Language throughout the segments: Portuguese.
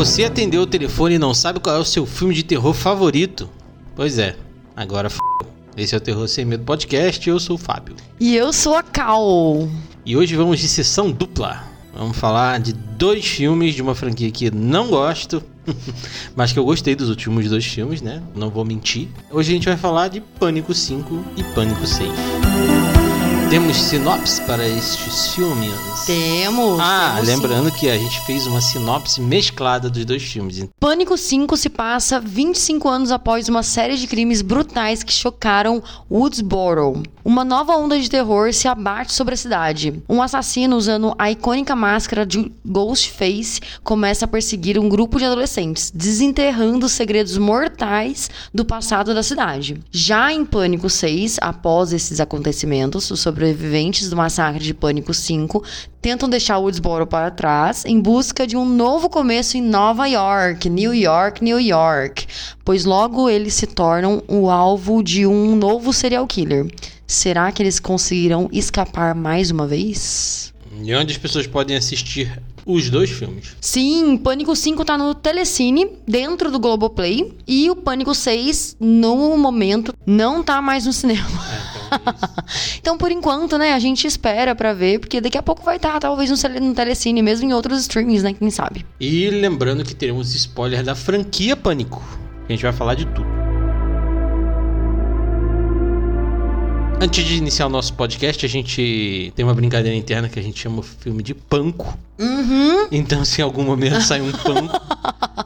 Você atendeu o telefone e não sabe qual é o seu filme de terror favorito? Pois é, agora f... Esse é o Terror Sem Medo Podcast, eu sou o Fábio. E eu sou a Cal. E hoje vamos de sessão dupla. Vamos falar de dois filmes de uma franquia que não gosto, mas que eu gostei dos últimos dois filmes, né? Não vou mentir. Hoje a gente vai falar de Pânico 5 e Pânico 6. Temos sinopse para estes filmes? Temos. Ah, temos lembrando sim. que a gente fez uma sinopse mesclada dos dois filmes. Pânico 5 se passa 25 anos após uma série de crimes brutais que chocaram Woodsboro. Uma nova onda de terror se abate sobre a cidade. Um assassino usando a icônica máscara de Ghostface começa a perseguir um grupo de adolescentes, desenterrando os segredos mortais do passado da cidade. Já em Pânico 6, após esses acontecimentos, os sobreviventes do massacre de Pânico 5 tentam deixar Woodsboro para trás em busca de um novo começo em Nova York, New York, New York, pois logo eles se tornam o alvo de um novo serial killer. Será que eles conseguirão escapar mais uma vez? E onde as pessoas podem assistir os dois filmes. Sim, Pânico 5 tá no Telecine, dentro do Globoplay, e o Pânico 6, no momento, não tá mais no cinema. É, então, é. Então, por enquanto, né, a gente espera pra ver, porque daqui a pouco vai estar, talvez, no, no Telecine, mesmo em outros streamings, né, quem sabe. E lembrando que teremos spoiler da franquia Pânico. A gente vai falar de tudo. Antes de iniciar o nosso podcast, a gente tem uma brincadeira interna que a gente chama o filme de Panco. Uhum, Então, se em algum momento sair um Panco,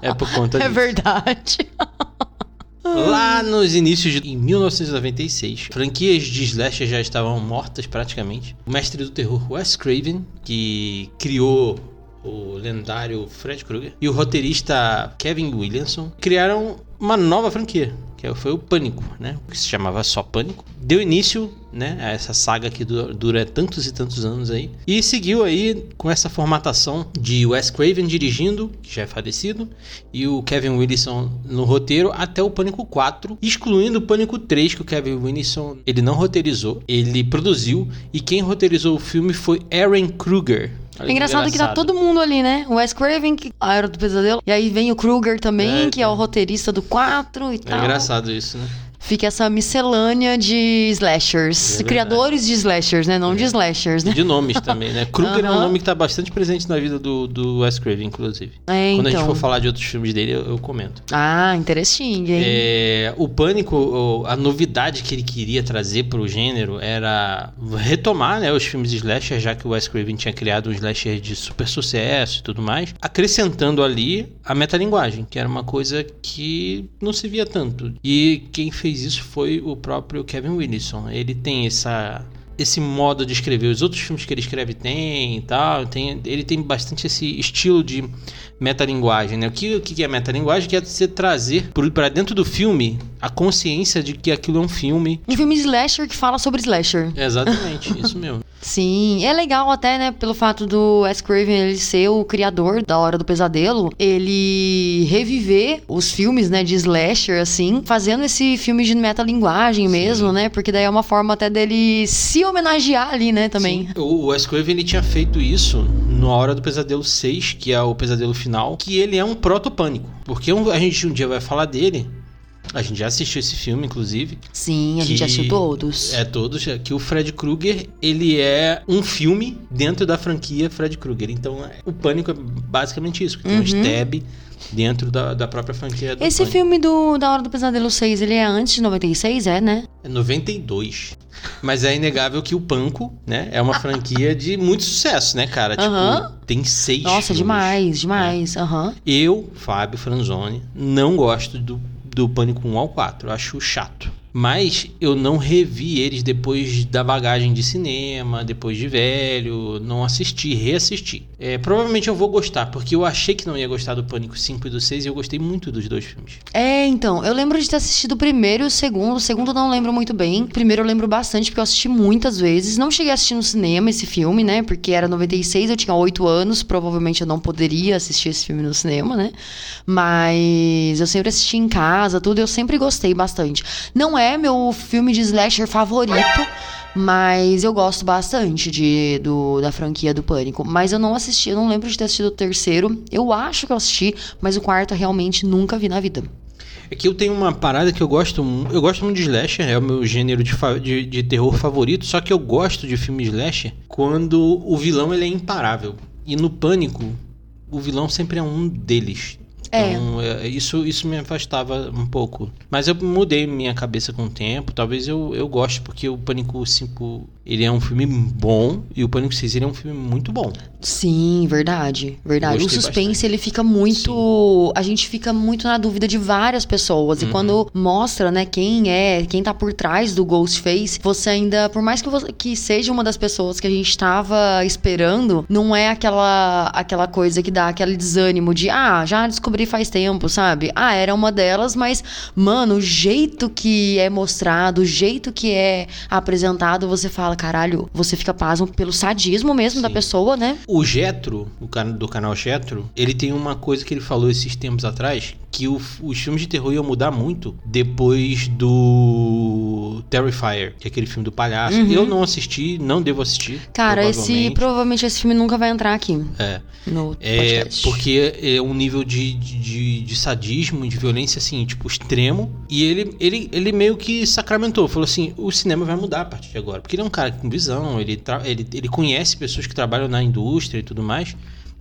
é por conta é disso. verdade. Lá nos inícios de em 1996, franquias de slasher já estavam mortas praticamente. O mestre do terror Wes Craven, que criou o lendário Fred Krueger, e o roteirista Kevin Williamson criaram uma nova franquia, que foi o Pânico, né? Que se chamava só Pânico. Deu início, né, a essa saga que du- dura tantos e tantos anos aí, e seguiu aí com essa formatação de Wes Craven dirigindo, que já é falecido, e o Kevin Wilson no roteiro até o Pânico 4, excluindo o Pânico 3 que o Kevin Wilson ele não roteirizou, ele produziu e quem roteirizou o filme foi Aaron Kruger. É engraçado que tá todo mundo ali, né? O Wes Craven, que a Era do Pesadelo. E aí vem o Kruger também, É, que é o roteirista do 4 e É tal. engraçado isso, né? Fica essa miscelânea de slashers. É criadores de slashers, né? Não de slashers, E né? de nomes também, né? Kruger é um nome que tá bastante presente na vida do, do Wes Craven, inclusive. É, Quando a gente então. for falar de outros filmes dele, eu, eu comento. Ah, interessante, hein? É, o Pânico, a novidade que ele queria trazer pro gênero era retomar né, os filmes de slasher, já que o Wes Craven tinha criado um slasher de super sucesso e tudo mais, acrescentando ali a metalinguagem, que era uma coisa que não se via tanto. E quem fez isso foi o próprio Kevin Wilson. Ele tem essa esse modo de escrever. Os outros filmes que ele escreve tem e tal. Tem, ele tem bastante esse estilo de metalinguagem, né? O que, o que é metalinguagem? Que é você trazer para dentro do filme a consciência de que aquilo é um filme. Um filme slasher que fala sobre slasher. É exatamente, isso mesmo. Sim, é legal até, né, pelo fato do Wes Craven ele ser o criador da Hora do Pesadelo, ele reviver os filmes, né, de slasher, assim, fazendo esse filme de metalinguagem mesmo, né, porque daí é uma forma até dele se homenagear ali, né, também. Sim. O Wes Craven ele tinha feito isso no A Hora do Pesadelo 6, que é o pesadelo final, que ele é um proto-pânico. Porque a gente um dia vai falar dele. A gente já assistiu esse filme, inclusive. Sim, a gente Que- assistiu todos. É, todos. Que o Fred Krueger, ele é um filme dentro da franquia Fred Krueger. Então, é- o Pânico é basicamente isso. Tem um Uhum. stab dentro da, da própria franquia do Esse Pânico. filme do da Hora do Pesadelo 6, ele é antes de 96, é, né? É 92. Mas é inegável que o Panco, né, é uma franquia de muito sucesso, né, cara? Aham. Tipo, tem seis Nossa, filmes. demais, demais. Aham. Eu, Fábio Franzoni, não gosto do, do Pânico 1 ao 4. Eu acho chato. Mas eu não revi eles depois da bagagem de cinema, depois de velho, não assisti, reassisti. É, provavelmente eu vou gostar, porque eu achei que não ia gostar do Pânico 5 e do 6 e eu gostei muito dos dois filmes. É, então, eu lembro de ter assistido o primeiro e o segundo. O segundo não lembro muito bem. O primeiro eu lembro bastante, porque eu assisti muitas vezes. Não cheguei a assistir no cinema esse filme, né? Porque era 96, eu tinha 8 anos. Provavelmente eu não poderia assistir esse filme no cinema, né? Mas eu sempre assisti em casa, tudo. Eu sempre gostei bastante. Não é meu filme de slasher favorito. Mas eu gosto bastante de, do, da franquia do Pânico. Mas eu não assisti, eu não lembro de ter assistido o terceiro. Eu acho que eu assisti, mas o quarto eu realmente nunca vi na vida. É que eu tenho uma parada que eu gosto Eu gosto muito de slasher, é o meu gênero de, de, de terror favorito. Só que eu gosto de filme slasher quando o vilão ele é imparável. E no Pânico, o vilão sempre é um deles. É. Então, é, isso, isso me afastava um pouco. Mas eu mudei minha cabeça com o tempo. Talvez eu, eu goste, porque o Pânico 5 ele é um filme bom e o Pânico 6 ele é um filme muito bom. Sim, verdade. Verdade. Gostei o suspense bastante. ele fica muito. A gente fica muito na dúvida de várias pessoas. Uhum. E quando mostra, né, quem é, quem tá por trás do Ghostface, você ainda, por mais que, você, que seja uma das pessoas que a gente tava esperando, não é aquela, aquela coisa que dá aquele desânimo de, ah, já descobri faz tempo, sabe? Ah, era uma delas, mas, mano, o jeito que é mostrado, o jeito que é apresentado, você fala, caralho, você fica pasmo pelo sadismo mesmo da Sim. pessoa, né? O Getro, o cara do canal Getro, ele tem uma coisa que ele falou esses tempos atrás, que o- os filmes de terror iam mudar muito depois do Terrifier, que é aquele filme do palhaço. Uhum. Eu não assisti, não devo assistir. Cara, esse provavelmente. provavelmente esse filme nunca vai entrar aqui É, no é porque é um nível de, de, de sadismo, de violência, assim, tipo, extremo. E ele, ele, ele meio que sacramentou, falou assim: o cinema vai mudar a partir de agora. Porque ele é um cara com visão, ele, ele, ele conhece pessoas que trabalham na indústria e tudo mais.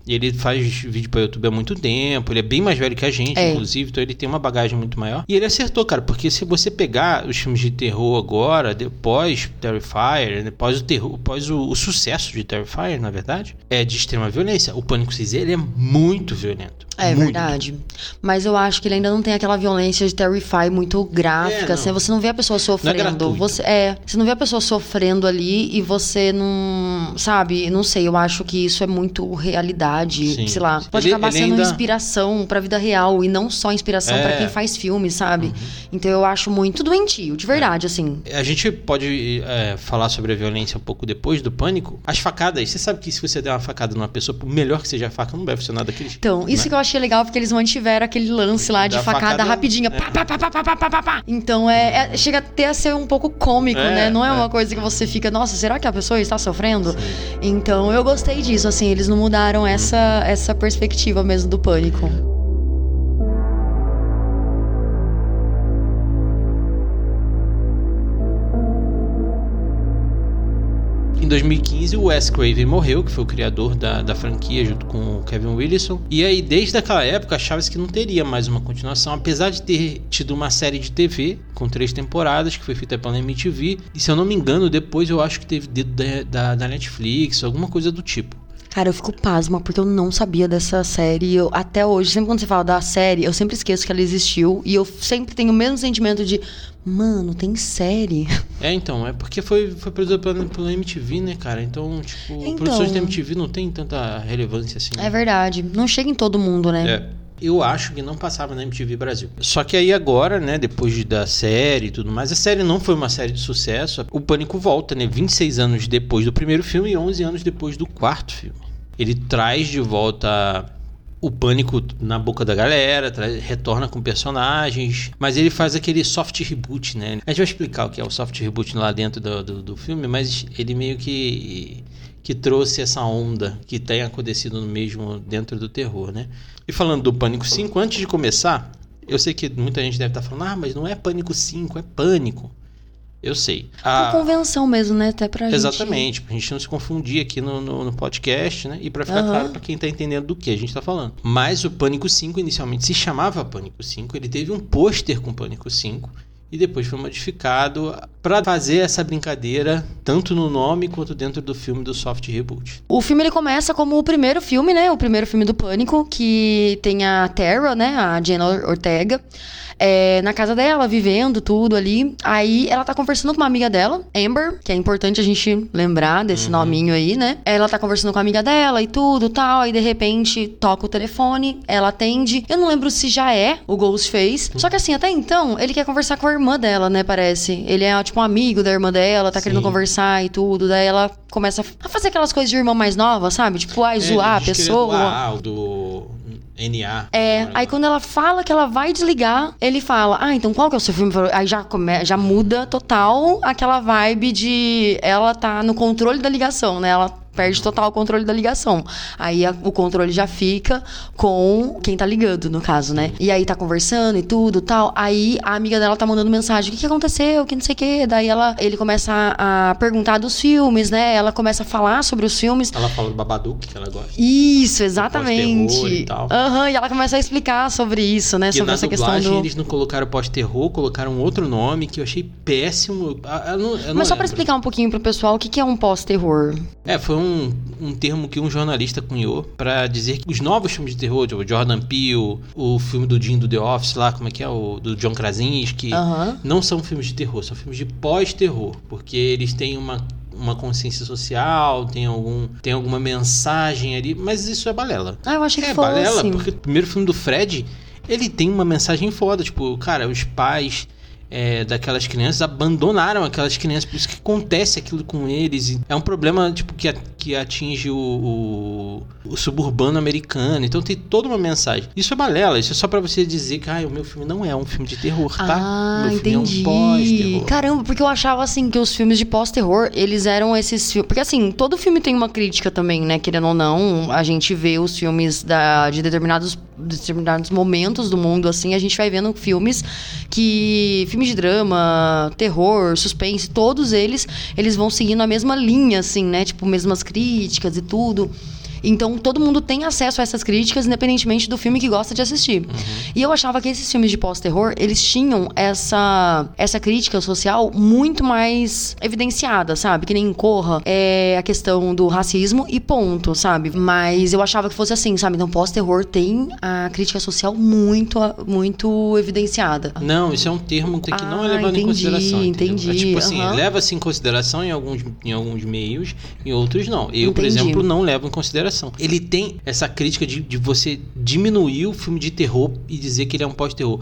Ele faz vídeo pra YouTube há muito tempo, ele é bem mais velho que a gente, É. inclusive, então ele tem uma bagagem muito maior. E ele acertou, cara, porque se você pegar os filmes de terror agora, depois Terrifier, depois o terror, após o, o sucesso de Terrifier, na verdade, é de extrema violência. O Pânico 6 ele é muito violento. É Muito. verdade. Mas eu acho que ele ainda não tem aquela violência de Terrify muito gráfica. É, não. assim, você não vê a pessoa sofrendo. gratuito. você, é, você não vê a pessoa sofrendo ali e você não. Sabe? Não sei, eu acho que isso é muito realidade verdade, Sim. sei lá, pode ele, acabar ele sendo ainda... inspiração pra vida real e não só inspiração é. para quem faz filme, sabe? Uhum. Então eu acho muito doentio, de verdade, assim. é. assim. A gente pode é, falar sobre a violência um pouco depois do pânico. As facadas, você sabe que se você der uma facada numa pessoa, por melhor que seja a faca, não vai funcionar daquele Então, isso né? que eu achei legal, é porque eles mantiveram aquele lance lá de facada, facada, rapidinha. É. Pá, pá, pá, pá, pá, pá, pá, pá. Então é, é, chega até a ser um pouco cômico, é, né? Não é, uma coisa que você fica, nossa, será que a pessoa está sofrendo? Sim. Então eu gostei disso, assim, eles não mudaram essa essa perspectiva mesmo do pânico. Em 2015, o Wes Craven morreu, que foi o criador da, da franquia, junto com o Kevin Wilson. E aí, desde aquela época, achava-se que não teria mais uma continuação, apesar de ter tido uma série de TV com três temporadas, que foi feita pela MTV. E se eu não me engano, depois eu acho que teve dedo da, da, da Netflix, alguma coisa do tipo. Cara, eu fico pasma, porque eu não sabia dessa série. Eu, até hoje, sempre quando você fala da série, eu sempre esqueço que ela existiu. E eu sempre tenho o mesmo sentimento de, mano, tem série. É, então, é porque foi, foi produzida pela, pela MTV, né, cara? Então, tipo, Então. produções da MTV não tem tanta relevância assim. É verdade. Não chega em todo mundo, né? É. Eu acho que não passava na MTV Brasil. Só que aí agora, né, depois de- da série e tudo mais, a série não foi uma série de sucesso. O Pânico volta, né, 26 anos depois do primeiro filme e 11 anos depois do quarto filme. Ele traz de volta o pânico na boca da galera, retorna com personagens, mas ele faz aquele soft reboot, né? A gente vai explicar o que é o soft reboot lá dentro do, do, do filme, mas ele meio que que trouxe essa onda que tem acontecido no mesmo dentro do terror, né? E falando do Pânico 5, antes de começar, eu sei que muita gente deve estar falando, ah, mas não é Pânico 5, é Pânico. Eu sei. Por Ah, convenção mesmo, né? Até pra gente... Exatamente, pra gente não se confundir aqui no, no, no podcast, né? E pra ficar Aham. claro pra quem tá entendendo do que a gente tá falando. Mas o Pânico 5 inicialmente se chamava Pânico 5, ele teve um pôster com Pânico 5 e depois foi modificado pra fazer essa brincadeira tanto no nome quanto dentro do filme do soft reboot. O filme ele começa como o primeiro filme, né? O primeiro filme do Pânico, que tem a Tara, né? A Jenna Ortega. É, na casa dela, vivendo tudo ali. Aí ela tá conversando com uma amiga dela, Amber, que é importante a gente lembrar desse nominho aí, né? Ela tá conversando com a amiga dela e tudo tal. Aí de repente toca o telefone, ela atende. Eu não lembro se já é o Ghostface. Só que assim, até então, ele quer conversar com a irmã dela, né? Parece. Ele é tipo um amigo da irmã dela, tá querendo Sim. conversar e tudo. Daí ela começa a fazer aquelas coisas de irmã mais nova, sabe? Tipo, ai, zoar a É, ele é pessoa. do AA, do NA. É, aí quando ela fala que ela vai desligar, ele fala: Ah, então qual que é o seu filme? favorito?" Aí já, come, já muda total aquela vibe de ela tá no controle da ligação, né? Ela perde total o controle da ligação. Aí a- o controle já fica com quem tá ligando, no caso, né? E aí tá conversando e tudo tal. Aí a amiga dela tá mandando mensagem: O que, que aconteceu? Que não sei o quê. Daí ela, ele começa a, a perguntar dos filmes, né? Ela começa a falar sobre os filmes. Ela fala do Babadook, que ela gosta. Isso, exatamente. e tal. Aham, e ela começa a explicar sobre isso, né? Que sobre essa questão dublagem do. eles não colocaram pós-terror, colocaram outro nome que eu achei péssimo. Ah, Eu não, eu Mas só pra lembro. explicar um pouquinho pro pessoal o que, que é um pós-terror. É, foi um, um termo que um jornalista cunhou pra dizer que os novos filmes de terror, tipo Jordan Peele, o filme do Jim do The Office lá, como é que é? O do John Krasinski, Aham. não são filmes de terror, são filmes de pós-terror, porque eles têm uma uma consciência social, tem algum tem alguma mensagem ali, mas isso é balela. Ah, eu achei que É balela, porque o primeiro filme do Fred, ele tem uma mensagem foda, tipo, cara, os pais é, daquelas crianças abandonaram aquelas crianças, por isso que acontece aquilo com eles. É um problema, tipo, que, a- que atinge o, o, o suburbano americano. Então tem toda uma mensagem. Isso é balela, isso é só pra você dizer que, ah, o meu filme não é um filme de terror, tá? Ah, meu filme entendi. é um pós-terror. Caramba, porque eu achava assim que os filmes de pós-terror, eles eram esses filmes. Porque assim, todo filme tem uma crítica também, né? Querendo ou não, a gente vê os filmes da, de determinados, determinados momentos do mundo, assim, a gente vai vendo filmes que. Filmes de drama, terror, suspense, todos eles, eles vão seguindo a mesma linha, assim, né? Tipo, mesmas críticas e tudo. Então todo mundo tem acesso a essas críticas, independentemente do filme que gosta de assistir. E eu achava que esses filmes de pós-terror, eles tinham essa, essa crítica social muito mais evidenciada, sabe? Que nem em Corra, é a questão do racismo e ponto, sabe? Mas eu achava que fosse assim, sabe? Então pós-terror tem a crítica social muito, muito evidenciada. Não, isso é um termo que não é Ah, levado em entendi, consideração. entendeu? entendi, É tipo assim, aham. leva-se em consideração em alguns, em alguns meios, em outros não. Eu, por Entendi. exemplo, não levo em consideração. Ele tem essa crítica de, de você diminuir o filme de terror e dizer que ele é um pós-terror.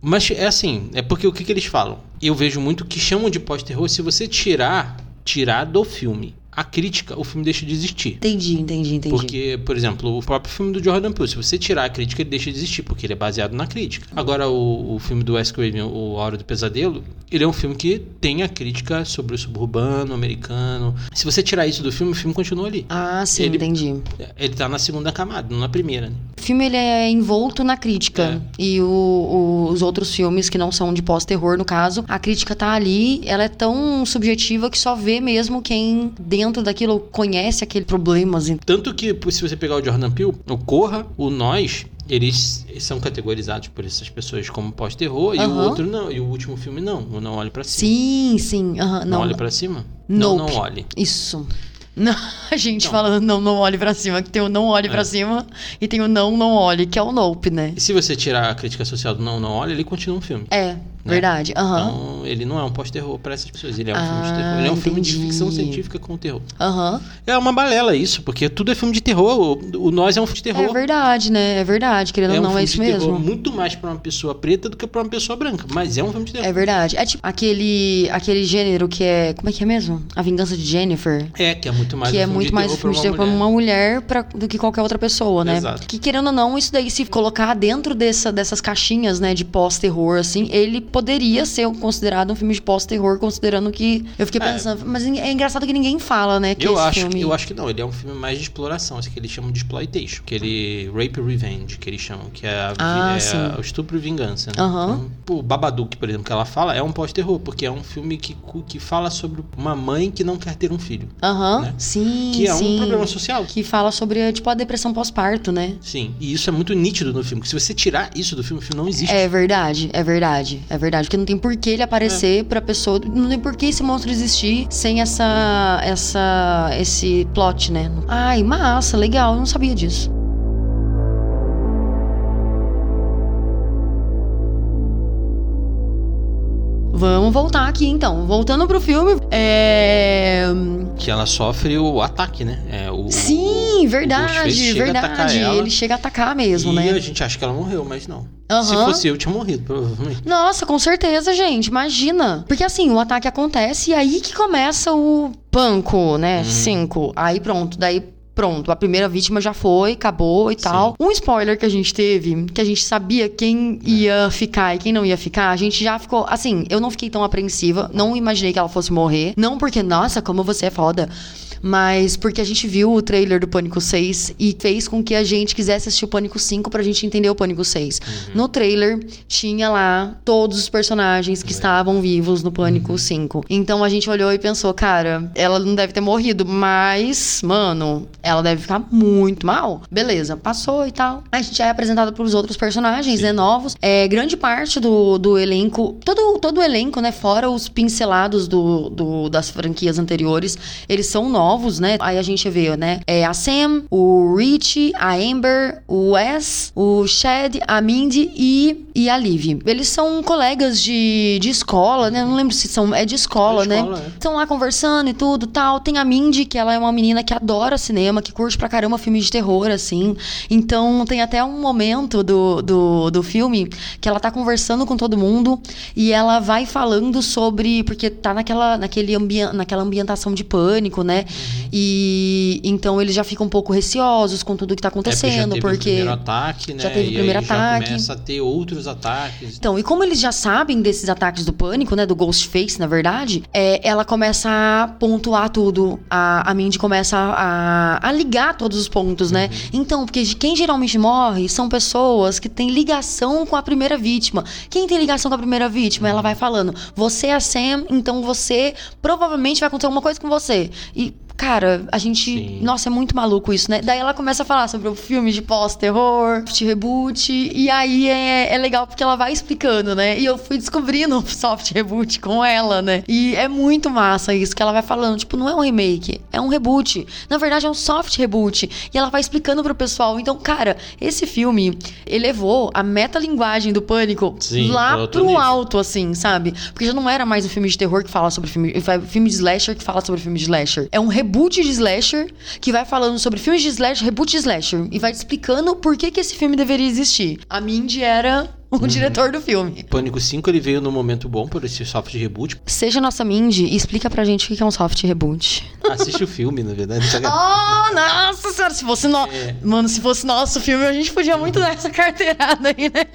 Mas é assim, é porque o que, que eles falam? Eu vejo muito que chamam de pós-terror se você tirar, tirar do filme a crítica, o filme deixa de existir. Entendi, entendi, entendi. Porque, por exemplo, o próprio filme do Jordan Peele, se você tirar a crítica, ele deixa de existir, porque ele é baseado na crítica. Agora, o, o filme do Wes Craven, O Hora do Pesadelo, ele é um filme que tem a crítica sobre o suburbano americano. Se você tirar isso do filme, o filme continua ali. Ah, sim, Ele- entendi. Ele tá na segunda camada, não na primeira. Né? O filme ele é envolto na crítica. E o- o- os outros filmes que não são de pós-terror, no caso, a crítica tá ali, ela é tão subjetiva que só vê mesmo quem dentro daquilo conhece aquele problema. assim. Tanto que, se você pegar o Jordan Peele, o Corra, o Nós, eles são categorizados por essas pessoas como pós-terror, e o outro não. E o último filme não, o Não Olhe Pra Cima. Sim, sim. aham, Não, não, olhe pra cima? Não, Nope. não olhe. Isso. Não, a gente Não. falando não, não olhe pra cima, que tem o não olhe É. pra cima e tem o não, não olhe, que é o nope, né? E se você tirar a crítica social do Não, Não Olhe, ele continua um filme. É, verdade. Aham. Então, ele não é um pós-terror pra essas pessoas. Ele é um filme de Ah, terror. Ele é um filme de entendi. ficção científica com terror. Aham. É uma balela isso, porque tudo é filme de terror. O, o Nós é um filme de terror. É verdade, né? É verdade. Querendo É ou um não, filme é isso de terror mesmo. muito mais pra uma pessoa preta do que pra uma pessoa branca. Mas é um filme de terror. É verdade. É tipo aquele, aquele gênero que é. Como é que é mesmo? A Vingança de Jennifer. É, que é muito mais que um é muito mais filme de terror pra uma mulher pra, do que qualquer outra pessoa, né? Exato. Que querendo ou não, isso daí, se colocar dentro dessa, dessas caixinhas, né, de pós-terror, assim, ele poderia ser considerado um filme de pós-terror, considerando que. Eu fiquei É. pensando, mas é engraçado que ninguém fala, né? Que Eu acho, filme... que, eu acho que não, ele é um filme mais de exploração, esse que eles chamam de exploitation, aquele rape revenge que eles chamam, que é, a, Ah, é a- o estupro e vingança. Né? Aham. Então, o Babadook, por exemplo, que ela fala, é um pós-terror, porque é um filme que, que fala sobre uma mãe que não quer ter um filho, Aham, né? sim, que é sim. um problema social. Que fala sobre, tipo, a depressão pós-parto, né? Sim, e isso é muito nítido no filme, porque se você tirar isso do filme, o filme não existe. É verdade, é verdade, é verdade. Porque não tem por que ele aparecer É. pra pessoa. Não tem por que esse monstro existir sem essa. essa. esse plot, né? Ai, massa, legal, eu não sabia disso. Vamos voltar aqui então. Voltando pro filme. É. Que ela sofre o ataque, né? É, o, Sim, verdade, chega verdade. Ele chega a atacar mesmo, e né? a gente acha que ela morreu, mas não. Aham. Se fosse eu, tinha morrido, provavelmente. Nossa, com certeza, gente. Imagina. Porque assim, o ataque acontece e aí que começa o panco, né? Uhum. Cinco. Aí pronto. Daí pronto, a primeira vítima já foi, acabou e Sim. tal. Um spoiler que a gente teve, que a gente sabia quem ia ficar e quem não ia ficar, a gente já ficou. Assim, eu não fiquei tão apreensiva, não imaginei que ela fosse morrer. Não porque, nossa, como você é foda. Mas porque a gente viu o trailer do Pânico 6 e fez com que a gente quisesse assistir o Pânico 5 pra gente entender o Pânico 6. No trailer tinha lá todos os personagens que estavam vivos no Pânico 5. Então a gente olhou e pensou, cara, ela não deve ter morrido, mas, mano, ela deve ficar muito mal. Beleza, passou e tal. A gente é apresentado pros outros personagens, né, novos. É, grande parte do, do elenco, todo, todo o elenco, né, fora os pincelados do, do- das franquias anteriores, eles são novos, né? Aí a gente vê, né, é a Sam, o Rich, a Amber, o Wes, o Chad, a Mindy e, e a Liv. Eles são colegas de, de escola, né? Não lembro se são. É de escola, É de né? escola, é. Estão lá conversando e tudo tal. Tem a Mindy, que ela é uma menina que adora cinema, que curte pra caramba filme de terror, assim. Então tem até um momento do, do, do filme que ela tá conversando com todo mundo e ela vai falando sobre. Porque tá naquela, naquele ambien, naquela ambientação de pânico, né? Uhum. E então eles já ficam um pouco receosos com tudo que tá É porque já acontecendo, teve o porque. primeiro ataque, né? já teve o e primeiro aí ataque. Já começa a ter outros ataques. Então, e como eles já sabem desses ataques do pânico, né? Do Ghostface, na verdade, é, ela começa a pontuar tudo. A, a Mindy começa a, a ligar todos os pontos, né? Então, porque quem geralmente morre são pessoas que têm ligação com a primeira vítima. Quem tem ligação com a primeira vítima? Ela vai falando, você é a Sam, então você provavelmente vai acontecer alguma coisa com você. E. Cara, a gente. Sim. Nossa, é muito maluco isso, né? Daí ela começa a falar sobre o filme de pós-terror, de reboot. E aí é, é legal porque ela vai explicando, né? E eu fui descobrindo o soft reboot com ela, né? E é muito massa isso que ela vai falando. Tipo, não é um remake, é um reboot. Na verdade, é um soft reboot. E ela vai explicando pro pessoal. Então, cara, esse filme elevou a metalinguagem do pânico Sim, lá pro nível. alto, assim, sabe? Porque já não era mais um filme de terror que fala sobre filme. Filme de slasher que fala sobre filme de slasher. É um reboot de slasher que vai falando sobre filmes de slasher, reboot de slasher. E vai te explicando por que, que esse filme deveria existir. A Mindy era o Uhum. diretor do filme. Pânico 5 ele veio no momento bom por esse soft reboot. Seja nossa Mindy e explica pra gente o que é um soft reboot. Assiste o filme, na verdade. Oh, nossa senhora, se fosse no... É. Mano, se fosse nosso filme, a gente podia muito dar essa carteirada aí, né?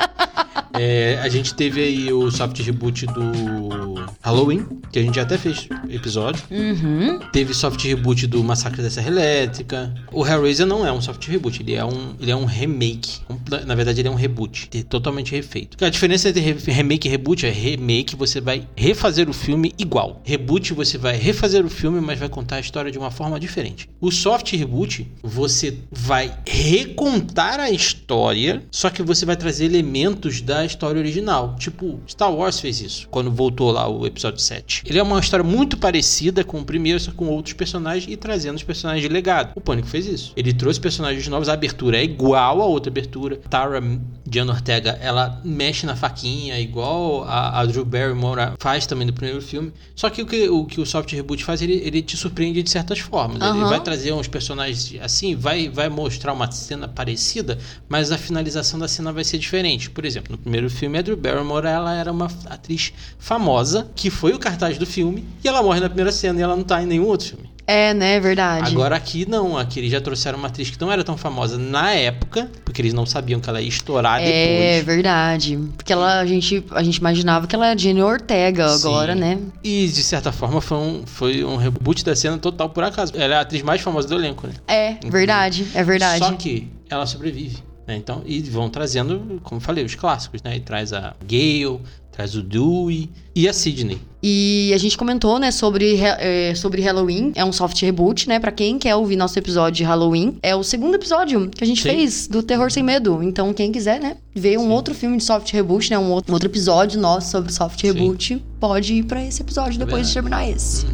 É, a gente teve aí o soft reboot do Halloween, que a gente até fez episódio. Uhum. Teve soft reboot do Massacre da Serra Elétrica. O Hellraiser não é um soft reboot, ele é um, ele é um remake. Na verdade, ele é um reboot, ele é totalmente refeito. A diferença entre re- remake e reboot é remake você vai refazer o filme igual. Reboot você vai refazer o filme, mas vai contar a história de uma forma diferente. O soft reboot você vai recontar a história, só que você vai trazer elementos da história original. Tipo, Star Wars fez isso quando voltou lá o episódio 7. Ele é uma história muito parecida com o primeiro, só com outros personagens e trazendo os personagens de legado. O Pânico fez isso. Ele trouxe personagens novos, a abertura é igual a outra abertura. Tara Diana Ortega, ela mexe na faquinha, igual a, a Drew Barrymore faz também no primeiro filme. Só que o que o, que o soft reboot faz, ele, ele te surpreende de certas formas. Ele Aham. vai trazer uns personagens assim, vai, vai mostrar uma cena parecida, mas a finalização da cena vai ser diferente. Por exemplo, no primeiro filme, a Drew Barrymore ela era uma atriz famosa, que foi o cartaz do filme, e ela morre na primeira cena e ela não tá em nenhum outro filme. É, né? Verdade. Agora aqui não, aqui eles já trouxeram uma atriz que não era tão famosa na época, porque eles não sabiam que ela ia estourar É depois. verdade. Porque ela, a, gente, a gente imaginava que ela era Jenny Ortega Sim. agora, né? E de certa forma foi um, foi um reboot da cena total por acaso. Ela é a atriz mais famosa do elenco, né? É, verdade. É verdade. Só que ela sobrevive. Né? Então, e vão trazendo, como eu falei, os clássicos, né? E traz a Gale, traz o Dewey e a Sidney. E a gente comentou, né, sobre, é, sobre Halloween. É um soft reboot, né? Pra quem quer ouvir nosso episódio de Halloween. É o segundo episódio que a gente Sim. fez do Terror Sem Medo. Então, quem quiser, né, ver um Sim. outro filme de soft reboot, né? Um outro, um outro episódio nosso sobre soft Sim. reboot, pode ir pra esse episódio É depois de terminar esse.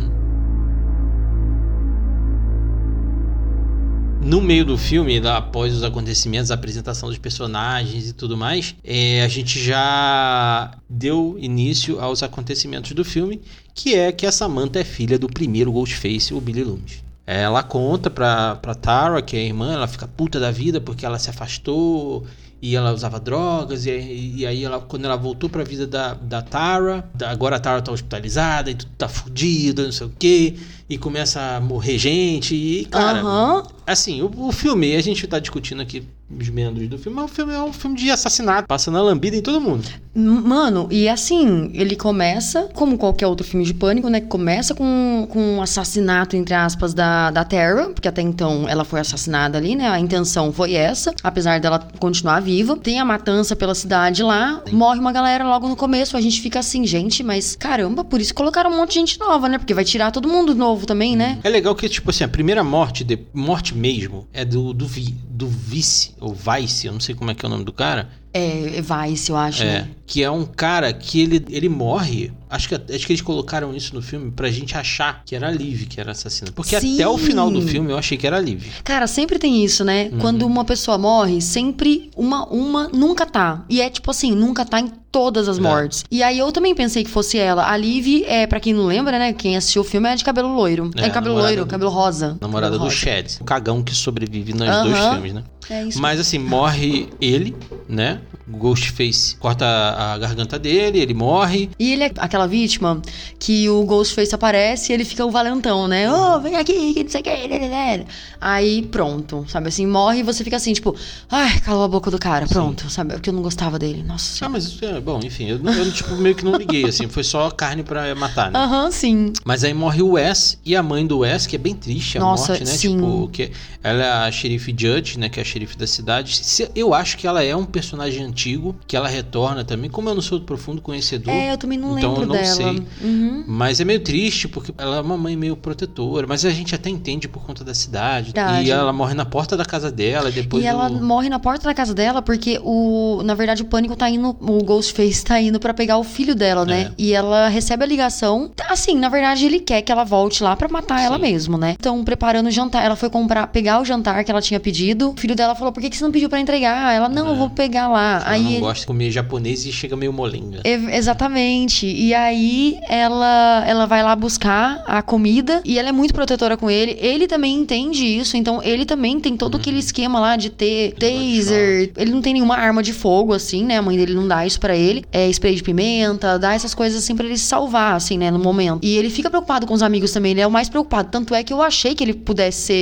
No meio do filme, lá, após os acontecimentos, a apresentação dos personagens e tudo mais, é, a gente já deu início aos acontecimentos do filme, que é que a Samantha é filha do primeiro Ghostface, o Billy Loomis. Ela conta pra, pra Tara, que é a irmã, ela fica puta da vida porque ela se afastou e ela usava drogas, e, e aí ela, quando ela voltou pra vida da, da Tara, agora a Tara tá hospitalizada e tudo tá fudido, não sei o quê, e começa a morrer gente, e cara, Aham. assim, o, o filme, a gente tá discutindo aqui os membros do filme, mas o filme é um filme de assassinato, passando a lambida em todo mundo. Mano, e assim, ele começa, como qualquer outro filme de pânico, né? que Começa com, com um assassinato, entre aspas, da, da Terra, porque até então ela foi assassinada ali, né? A intenção foi essa, apesar dela continuar viva. Tem a matança pela cidade lá, morre uma galera logo no começo. A gente fica assim, gente, mas caramba, por isso colocaram um monte de gente nova, né? Porque vai tirar todo mundo novo também, né? É legal que, tipo assim, a primeira morte, de, morte mesmo, é do, do, vi- do vice, ou vice, eu não sei como é que é o nome do cara. É, é Vice, eu acho, É, né? que é um cara que ele, ele morre. Acho que, acho que eles colocaram isso no filme pra gente achar que era a Liv que era assassina. Porque Sim. até o final do filme eu achei que era a Liv. Cara, sempre tem isso, né? Uhum. Quando uma pessoa morre, sempre uma, uma nunca tá. E é tipo assim, nunca tá em todas as É. mortes. E aí eu também pensei que fosse ela. A Liv, é, pra quem não lembra, né? Quem assistiu o filme é de cabelo loiro. É, É, cabelo loiro, do- cabelo rosa. Namorada Cabelo do. Chad. O cagão que sobrevive nos Aham. dois filmes, né? É isso. Mas assim, morre ele, né? O Ghostface corta a garganta dele, ele morre. E ele é aquela vítima que o Ghostface aparece e ele fica o valentão, né? Ô, vem aqui, que não sei o que. né, né, né. Aí pronto, sabe assim, morre e você fica assim, tipo, ai, calou a boca do cara, pronto, sabe? Porque eu não gostava dele. Nossa Ah, mas é bom, enfim, eu, eu tipo, meio que não liguei, assim, foi só carne pra matar, né? Aham, sim. Mas aí morre o Wes e a mãe do Wes, que é bem triste a Nossa, morte, né? sim. Tipo, que ela é a xerife Judge, né? Que é a xerife da cidade. Eu acho que ela é um personagem antigo, que ela retorna também. Como eu não sou profundo conhecedor, É, eu também não então lembro eu não dela. sei. Uhum. Mas é meio triste, porque ela é uma mãe meio protetora. Mas a gente até entende por conta da cidade. Verdade. E ela morre na porta da casa dela, depois E ela morre na porta da casa dela porque o, na verdade, o pânico tá indo, o Ghostface tá indo pra pegar o filho dela, né? É. E ela recebe a ligação. Assim, na verdade, ele quer que ela volte lá pra matar ela Sim. mesmo, né? Então, preparando o jantar, ela foi comprar, pegar o jantar que ela tinha pedido. O filho dela falou: "Por que, que você não pediu pra entregar?" Ela: "Não, eu vou pegar lá". ela Aí não gosta de comer japonês e chega meio molenga. Exatamente. E aí ela ela vai lá buscar a comida e ela é muito protetora com ele. Ele também entende isso, então ele também tem todo aquele esquema lá de ter taser. Ele não tem nenhuma arma de fogo assim, né? A mãe dele não dá isso pra ele. É spray de pimenta, dá essas coisas assim pra ele se salvar assim, né, no momento. E ele fica preocupado com os amigos também, ele é o mais preocupado, tanto é que eu achei que ele pudesse ser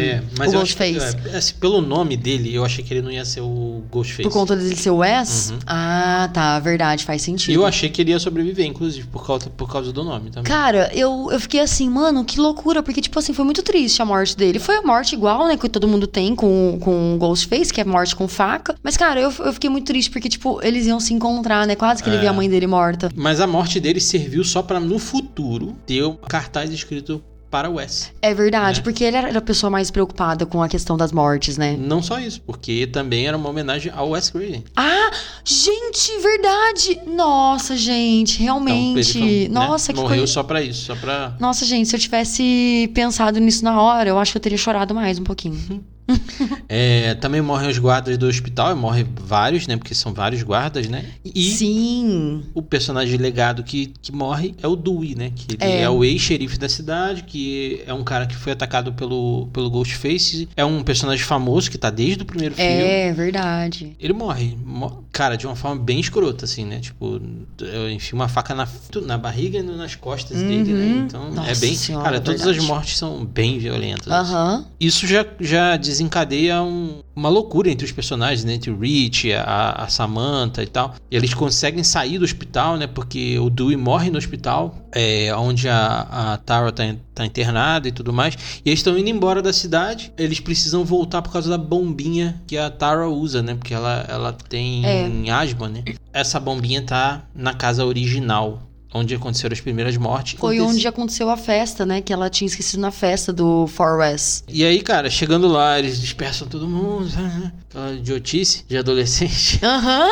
É, mas o que, Ghostface. é, assim, pelo nome dele, eu achei que ele não ia ser o Ghostface. Por conta dele ser o Wes? Uhum. Ah, tá, verdade, faz sentido. eu achei que ele ia sobreviver, inclusive, por causa, por causa do nome também. Cara, eu, eu fiquei assim, mano, que loucura, porque, tipo assim, foi muito triste a morte dele. Foi a morte igual, né, que todo mundo tem com, com o Ghostface, que é morte com faca. Mas, cara, eu, eu fiquei muito triste, porque, tipo, eles iam se encontrar, né? Quase que ele É. vê a mãe dele morta. Mas a morte dele serviu só pra no futuro ter um cartaz escrito para o Wes. É verdade, É. porque ele era a pessoa mais preocupada com a questão das mortes, né? Não só isso, porque também era uma homenagem ao Wes Craven. Ah, gente, verdade! Nossa, gente, Então, ele realmente. foi, né, Nossa, que morreu coisa. só pra isso, só pra Nossa, gente, se eu tivesse pensado nisso na hora, eu acho que eu teria chorado mais um pouquinho. É, também morrem os guardas do hospital, e morrem vários, né? Porque são vários guardas, né? E Sim. o personagem legado que, que morre é o Dewey, né? Que ele É. é, o ex-xerife da cidade, que é um cara que foi atacado pelo, pelo Ghostface. É um personagem famoso que tá desde o primeiro filme. É, verdade. Ele morre, mo- cara, de uma forma bem escrota, assim, né? Tipo, eu enfio uma faca na, na barriga e nas costas dele, né? Uhum. Então é Nossa bem. Senhora, cara, todas verdade. as mortes são bem violentas. assim. Aham. Isso já, já desencadeia um- uma loucura entre os personagens, né? Entre o Rich, a, a Samantha e tal. E eles conseguem sair do hospital, né? Porque o Dewey morre no hospital, é, onde a, a Tara tá, tá internada e tudo mais. E eles estão indo embora da cidade. Eles precisam voltar por causa da bombinha que a Tara usa, né? Porque ela, ela tem É. asma, né? Essa bombinha tá na casa original. Onde aconteceram as primeiras mortes. Foi Acontece- onde aconteceu a festa, né? Que ela tinha esquecido na festa do Far West. E aí, cara, chegando lá, eles dispersam todo mundo, aquela idiotice de adolescente. Aham.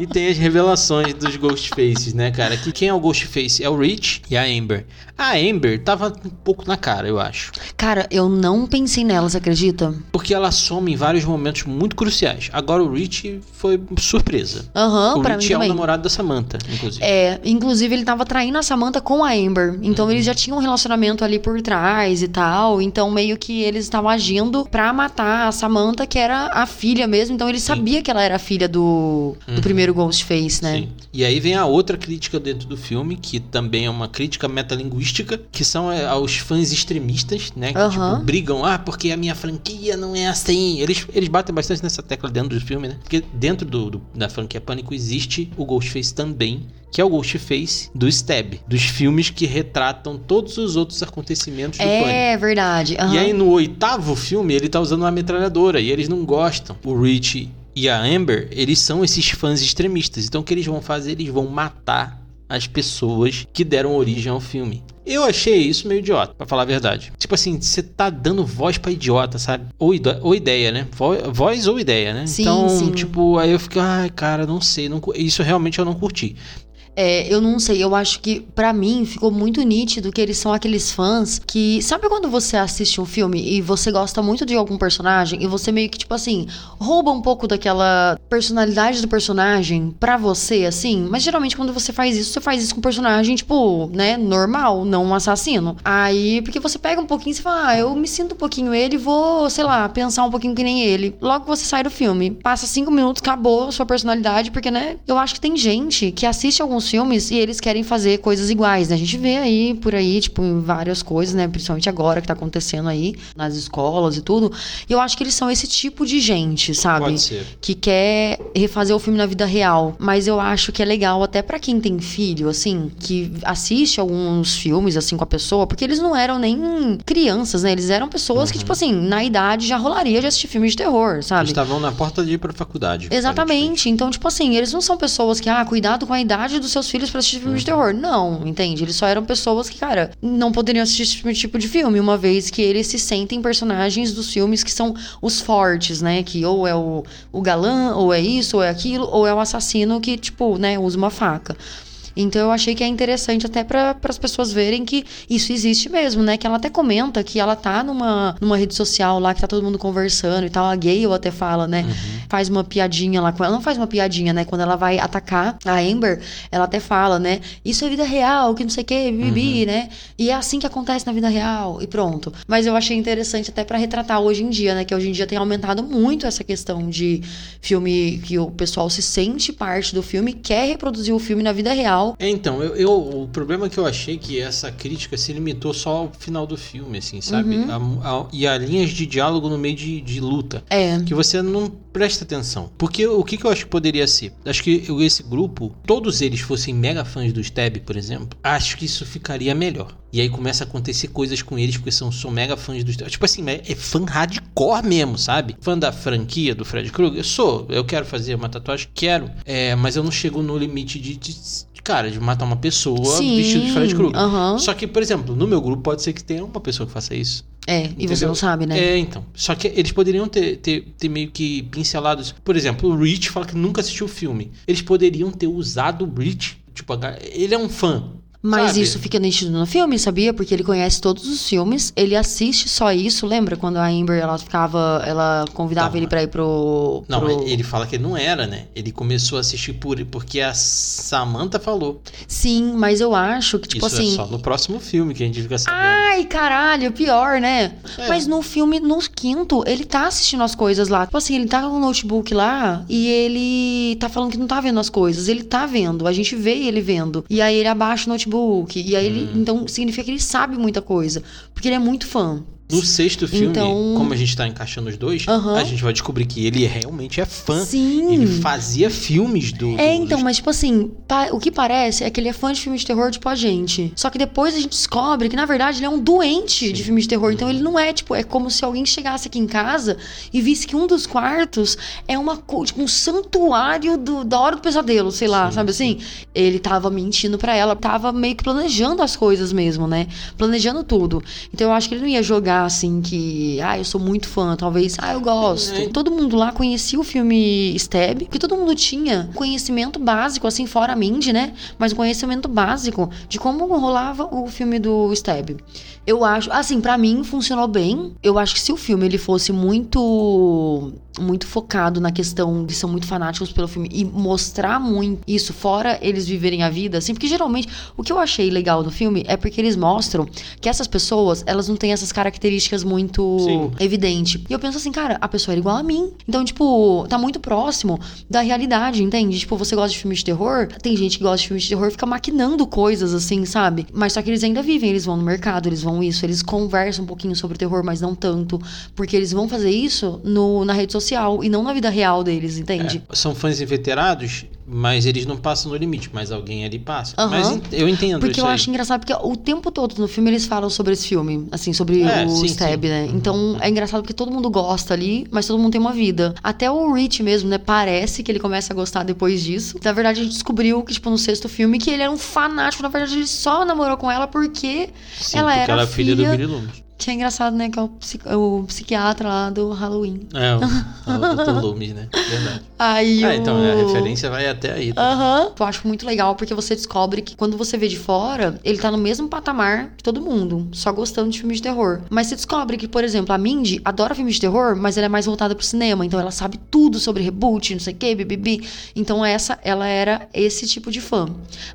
e tem as revelações dos Ghostfaces, né, cara? Que quem é o Ghostface? É o Rich e a Amber. A Amber tava um pouco na cara, eu acho. Cara, eu não pensei nela, você acredita? Porque ela some em vários momentos muito cruciais. Agora o Rich foi surpresa. Aham, o pra Rich mim é o também. namorado da Samantha, inclusive. É, inclusive ele tava traindo a Samantha com a Amber. Então eles já tinham um relacionamento ali por trás e tal. Então meio que eles estavam agindo pra matar a Samantha, que era era a filha mesmo, então ele sabia que ela era a filha do, do primeiro Ghostface, né? Sim. E aí vem a outra crítica dentro do filme, que também é uma crítica metalinguística, que são é, aos fãs extremistas, né? Que Aham. tipo, brigam, ah, porque a minha franquia não é assim. Eles, eles batem bastante nessa tecla dentro do filme, né? Porque dentro do, do- da franquia Pânico existe o Ghostface também, que é o Ghostface do Stab, dos filmes que retratam todos os outros acontecimentos do Pânico. É verdade. aham. E aí no oitavo filme ele tá usando uma metralhadora e eles não gostam. O Rich e a Amber, eles são esses fãs extremistas. Então o que eles vão fazer? Eles vão matar as pessoas que deram origem ao filme. Eu achei isso meio idiota, pra falar a verdade. Tipo assim, você tá dando voz pra idiota, sabe? Ou, ou ideia, né? Vo- Voz ou ideia, né? Sim, então, sim. tipo, aí eu fico, ai, cara, não sei. não isso realmente eu não curti. É, eu não sei, eu acho que pra mim ficou muito nítido que eles são aqueles fãs que. Sabe quando você assiste um filme e você gosta muito de algum personagem e você meio que, tipo assim, rouba um pouco daquela personalidade do personagem pra você, assim? Mas geralmente quando você faz isso, você faz isso com um personagem, tipo, né, normal, não um assassino. Aí, porque você pega um pouquinho e você fala, ah, eu me sinto um pouquinho ele vou, sei lá, pensar um pouquinho que nem ele. Logo você sai do filme, passa cinco minutos, acabou a sua personalidade, porque, né, eu acho que tem gente que assiste alguns filmes e eles querem fazer coisas iguais, né? A gente vê aí, por aí, tipo, várias coisas, né? Principalmente agora que tá acontecendo aí, nas escolas e tudo. E eu acho que eles são esse tipo de gente, sabe? Pode ser. que quer refazer o filme na vida real. Mas eu acho que é legal até pra quem tem filho, assim, que assiste alguns filmes, assim, com a pessoa, porque eles não eram nem crianças, né? Eles eram pessoas que, tipo assim, na idade já rolaria de assistir filmes de terror, Eles sabe? estavam na porta de ir pra faculdade. Exatamente. Então, tipo assim, eles não são pessoas que, ah, cuidado com a idade dos seus filhos pra assistir filmes de terror. Não, entende? Eles só eram pessoas que, cara, não poderiam assistir esse tipo de filme, uma vez que eles se sentem personagens dos filmes que são os fortes, né? Que ou é o, o galã, ou é isso, ou é aquilo, ou é o assassino que, tipo, né, usa uma faca. Então eu achei que é interessante até para as pessoas verem que isso existe mesmo, né? Que ela até comenta que ela tá numa, numa rede social lá que tá todo mundo conversando e tal. A Gale até fala, né? Faz uma piadinha lá com ela. Não faz uma piadinha, né? Quando ela vai atacar a Amber, ela até fala, né? Isso é vida real, que não sei o que, bibi, né? E é assim que acontece na vida real e pronto. Mas eu achei interessante até para retratar hoje em dia, né? Que hoje em dia tem aumentado muito essa questão de filme que o pessoal se sente parte do filme, quer reproduzir o filme na vida real. É, então, eu, eu- o problema é que eu achei que essa crítica se limitou só ao final do filme, assim, sabe? Uhum. A- a- e a linhas de diálogo no meio de, de luta. É. Que você não presta atenção. Porque o que, que eu acho que poderia ser? Acho que esse grupo, todos eles fossem mega fãs do Stab, por exemplo, acho que isso ficaria melhor. E aí começa a acontecer coisas com eles, porque são, são mega fãs do Stab. Tipo assim, é é fã hardcore mesmo, sabe? Fã da franquia do Fred Krueger. Eu sou, eu quero fazer uma tatuagem, quero. É, mas eu não chego no limite de- de, cara, de matar uma pessoa Sim, vestido de Fred Krueger. Só que, por exemplo, no meu grupo pode ser que tenha uma pessoa que faça isso. É, e você Entendeu? não sabe, né? É, então. Só que eles poderiam ter, ter, ter meio que pincelado isso. Por exemplo, o Rich fala que nunca assistiu o filme. Eles poderiam ter usado o Rich. Tipo, ele é um fã. Mas sabe? isso fica nítido no filme, sabia? Porque ele conhece todos os filmes, ele assiste só isso. Lembra quando a Amber ela ficava, ela convidava ele pra ir pro. Não, pro- mas ele fala que não era, né? Ele começou a assistir por, porque a Samantha falou. Sim, mas eu acho que, tipo isso assim. é só no próximo filme que a gente fica sabendo. Ai, caralho, pior, né? É. Mas no filme, no quinto, ele tá assistindo as coisas lá. Tipo assim, ele tá com o notebook lá e ele tá falando que não tá vendo as coisas. Ele tá vendo, a gente vê ele vendo. E aí ele abaixa o notebook. E aí Hum. ele. Então significa que ele sabe muita coisa. Porque ele é muito fã. No sexto filme, Então- como a gente tá encaixando os dois, Aham. a gente vai descobrir que ele realmente é fã. Sim. Ele fazia filmes do. É, do- então, mas tipo assim, o que parece é que ele é fã de filme de terror, tipo a gente. Só que depois a gente descobre que, na verdade, ele é um doente de filme de terror. Então ele não é, tipo, é como se alguém chegasse aqui em casa e visse que um dos quartos é uma, tipo, um santuário do- da hora do pesadelo, sei lá, Sim, sabe assim? Ele tava mentindo pra ela, tava meio que planejando as coisas mesmo, né? Planejando tudo. Então eu acho que ele não ia jogar assim que, ah, eu sou muito fã, talvez, ah, eu gosto. É. Todo mundo lá conhecia o filme Stab, porque todo mundo tinha conhecimento básico, assim, fora a Mindy, né? Mas um conhecimento básico de como rolava o filme do Stab. Eu acho, assim, pra mim funcionou bem. Eu acho que se o filme ele fosse muito muito focado na questão de são muito fanáticos pelo filme e mostrar muito isso fora eles viverem a vida, assim, porque geralmente o que eu achei legal do filme é porque eles mostram que essas pessoas, elas não têm essas características muito Sim. evidentes. E eu penso assim, cara, a pessoa era igual a mim. Então, tipo, tá muito próximo da realidade, entende? Tipo, você gosta de filmes de terror? Tem gente que gosta de filmes de terror e fica maquinando coisas assim, sabe? Mas só que eles ainda vivem, eles vão no mercado, eles vão isso, eles conversam um pouquinho sobre o terror, mas não tanto. Porque eles vão fazer isso no, na rede social e não na vida real deles, entende? É, são fãs inveterados, mas eles não passam no limite, mas alguém ali passa. Aham. Mas eu entendo Porque eu aí. acho engraçado, porque o tempo todo no filme eles falam sobre esse filme, assim, sobre É, o sim, Stab, sim. né? Então é engraçado porque todo mundo gosta ali, mas todo mundo tem uma vida. Até o Rich mesmo, né? Parece que ele começa a gostar depois disso. Na verdade, a gente descobriu que, tipo, no sexto filme, que ele era um fanático. Na verdade, ele só namorou com ela porque Sim, ela porque era ela é filha, filha- do Billy Loomis. Que é engraçado, né? Que é o, o psiquiatra lá do Halloween. É, o, o Dr. Loomis, né? Verdade. Aí Ah, o... então a referência vai até aí. tá? Aham. Eu acho muito legal porque você descobre que quando você vê de fora, ele tá no mesmo patamar que todo mundo, só gostando de filmes de terror. Mas você descobre que, por exemplo, a Mindy adora filmes de terror, mas ela é mais voltada pro cinema, então ela sabe tudo sobre reboot, não sei o que, bibibi. Então essa, ela era esse tipo de fã.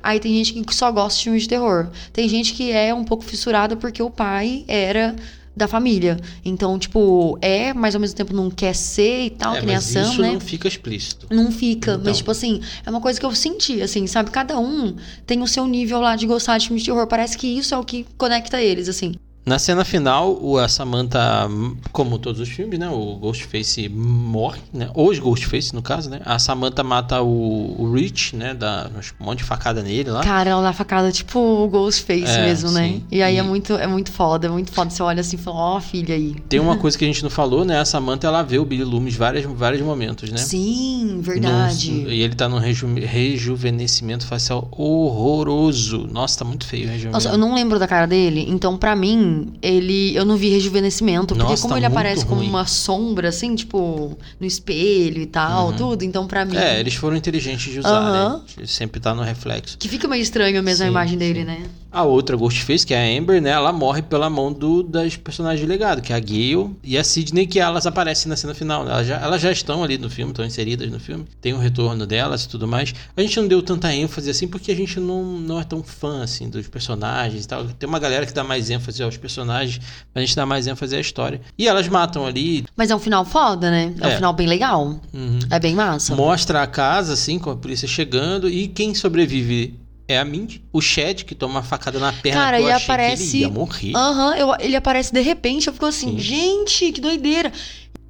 Aí tem gente que só gosta de filmes de terror. Tem gente que é um pouco fissurada porque o pai era da família. Então, tipo, é, mas ao mesmo tempo não quer ser e tal, É, que nem mas ação, isso né? não fica explícito. Não fica, Então. mas tipo assim, é uma coisa que eu senti, assim, sabe? Cada um tem o seu nível lá de gostar de filmes de terror. Parece que isso é o que conecta eles, assim. Na cena final, o, a Samantha, como todos os filmes, né? O Ghostface morre, né? Os Ghostface, no caso, né? A Samantha mata o, o Rich, né? Dá um monte de facada nele lá. Cara, ela dá facada tipo o Ghostface É, mesmo, né? sim. E aí E- é muito, é muito foda, é muito foda. Você olha assim e fala, ó, filha aí. Tem uma coisa que a gente não falou, né? A Samantha, ela vê o Billy Loomis vários, vários momentos, né? Sim, verdade. Num- e ele tá num reju rejuvenescimento facial horroroso. Nossa, tá muito feio o rejuvenescimento. Nossa, eu não lembro da cara dele, então pra mim, ele. Eu não vi rejuvenescimento. Porque Nossa, como tá ele aparece como ruim. uma sombra, assim, tipo, no espelho e tal, tudo, então pra mim. É, eles foram inteligentes de usar, Aham. né? Ele sempre tá no reflexo. Que fica meio estranho mesmo a Sim, imagem dele, sim. né? A outra Ghostface, que é a Amber, né? Ela morre pela mão do, das personagens de legado, que é a Gale e a Sidney, que elas aparecem na cena final. né? Elas já, elas já estão ali no filme, estão inseridas no filme. Tem o retorno delas e tudo mais. A gente não deu tanta ênfase assim, porque a gente não, não é tão fã, assim, dos personagens e tal. Tem uma galera que dá mais ênfase aos personagens, mas a gente dá mais ênfase à história. E elas matam ali, Mas é um final foda, né? É, um É. final bem legal. uhum, É bem massa. mostra a casa, assim, com a polícia chegando, e quem sobrevive é a Mindy. O Chad, que toma uma facada na perna, Cara, que eu e achei que aparece- ele ia morrer. Aham, eu- ele aparece de repente, eu fico assim, Sim. gente, que doideira.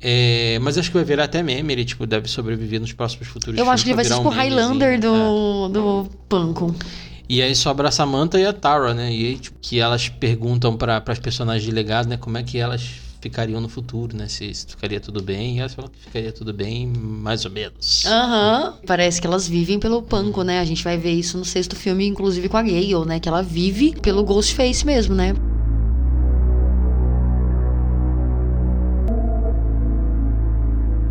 É, mas acho que vai virar até meme, ele tipo, deve sobreviver nos próximos futuros eu acho que ele vai ser tipo o virar um memezinho, Highlander é. do, do Panko. E aí sobra a Samantha e a Tara, né? E aí, tipo, que elas perguntam para as personagens de legado, né? Como é que elas ficariam no futuro, né? Se, se ficaria tudo bem. E elas falam que ficaria tudo bem, mais ou menos. Aham. Parece que elas vivem pelo Panko, né? A gente vai ver isso no sexto filme, inclusive com a Gale, né? Que ela vive pelo Ghostface mesmo, né?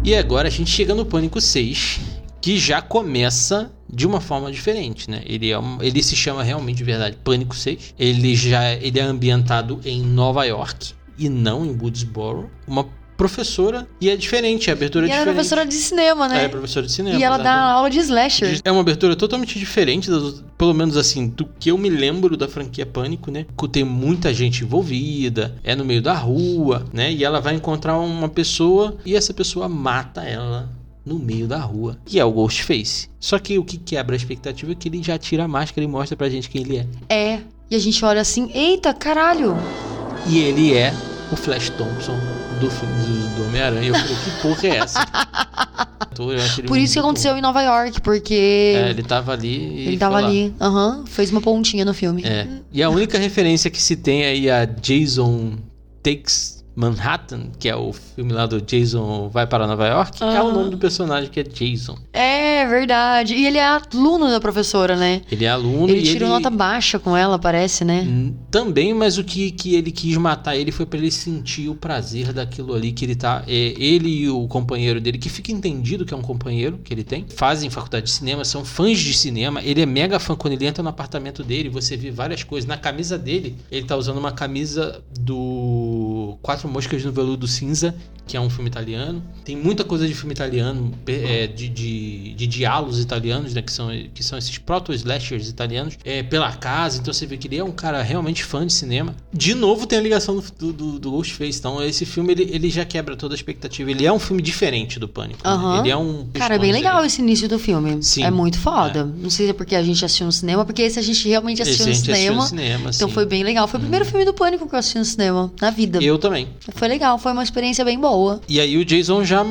E agora a gente chega no Pânico 6, que já começa de uma forma diferente, né? Ele, é um- ele se chama realmente de verdade Pânico 6. Ele já ele é ambientado em Nova York e não em Woodsboro. Uma professora e é diferente, a abertura E é ela é diferente. professora de cinema, É, né? professora de cinema. e ela dá exatamente. aula de slasher. É uma abertura totalmente diferente, das pelo menos assim, do que eu me lembro da franquia Pânico, né? Que Tem muita gente envolvida, é no meio da rua, né? E ela vai encontrar uma pessoa e essa pessoa mata ela no meio da rua, que é o Ghostface. Só que o que quebra a expectativa é que ele já tira a máscara e mostra pra gente quem ele é. É. E a gente olha assim, eita, caralho. E ele é o Flash Thompson do filme do, Homem-Aranha. Eu falei, que porra é essa? Por isso que aconteceu em Nova York, porque É, ele tava ali e ele tava ali. Aham. Fez uma pontinha no filme. É. E a única referência que se tem aí a Jason Takes Manhattan, que é o filme lá do Jason Vai para Nova York, é o Ah. nome do personagem que é Jason. É verdade. E ele é aluno da professora, né? Ele é aluno Ele e tirou ele... nota baixa com ela, parece, né? Também, mas o que, que ele quis matar ele foi pra ele sentir o prazer daquilo ali que ele tá. é, ele e o companheiro dele, que fica entendido que é um companheiro que ele tem, fazem faculdade de cinema, são fãs de cinema. Ele é mega fã quando ele entra no apartamento dele, você vê várias coisas. Na camisa dele, ele tá usando uma camisa do o Quatro Moscas no Veludo Cinza, que é um filme italiano. Tem muita coisa de filme italiano, é, de, de, de, diálogos italianos, né? Que são, que são esses proto-slashers italianos. É, pela casa, então você vê que ele é um cara realmente fã de cinema. De novo tem a ligação do, do, do Ghostface. Então esse filme, ele, ele já quebra toda a expectativa. Ele é um filme diferente do Pânico. Uhum. Né? Ele é um... Cara, é bem legal esse início do filme. Sim. É muito foda. É. Não sei se é porque a gente assistiu no cinema, porque esse a gente realmente assistiu esse no cinema. Assistiu no cinema então sim. foi bem legal. Foi o primeiro filme do Pânico que eu assisti no cinema, na vida. Eu também. Foi legal, foi uma experiência bem boa. E aí o Jason já,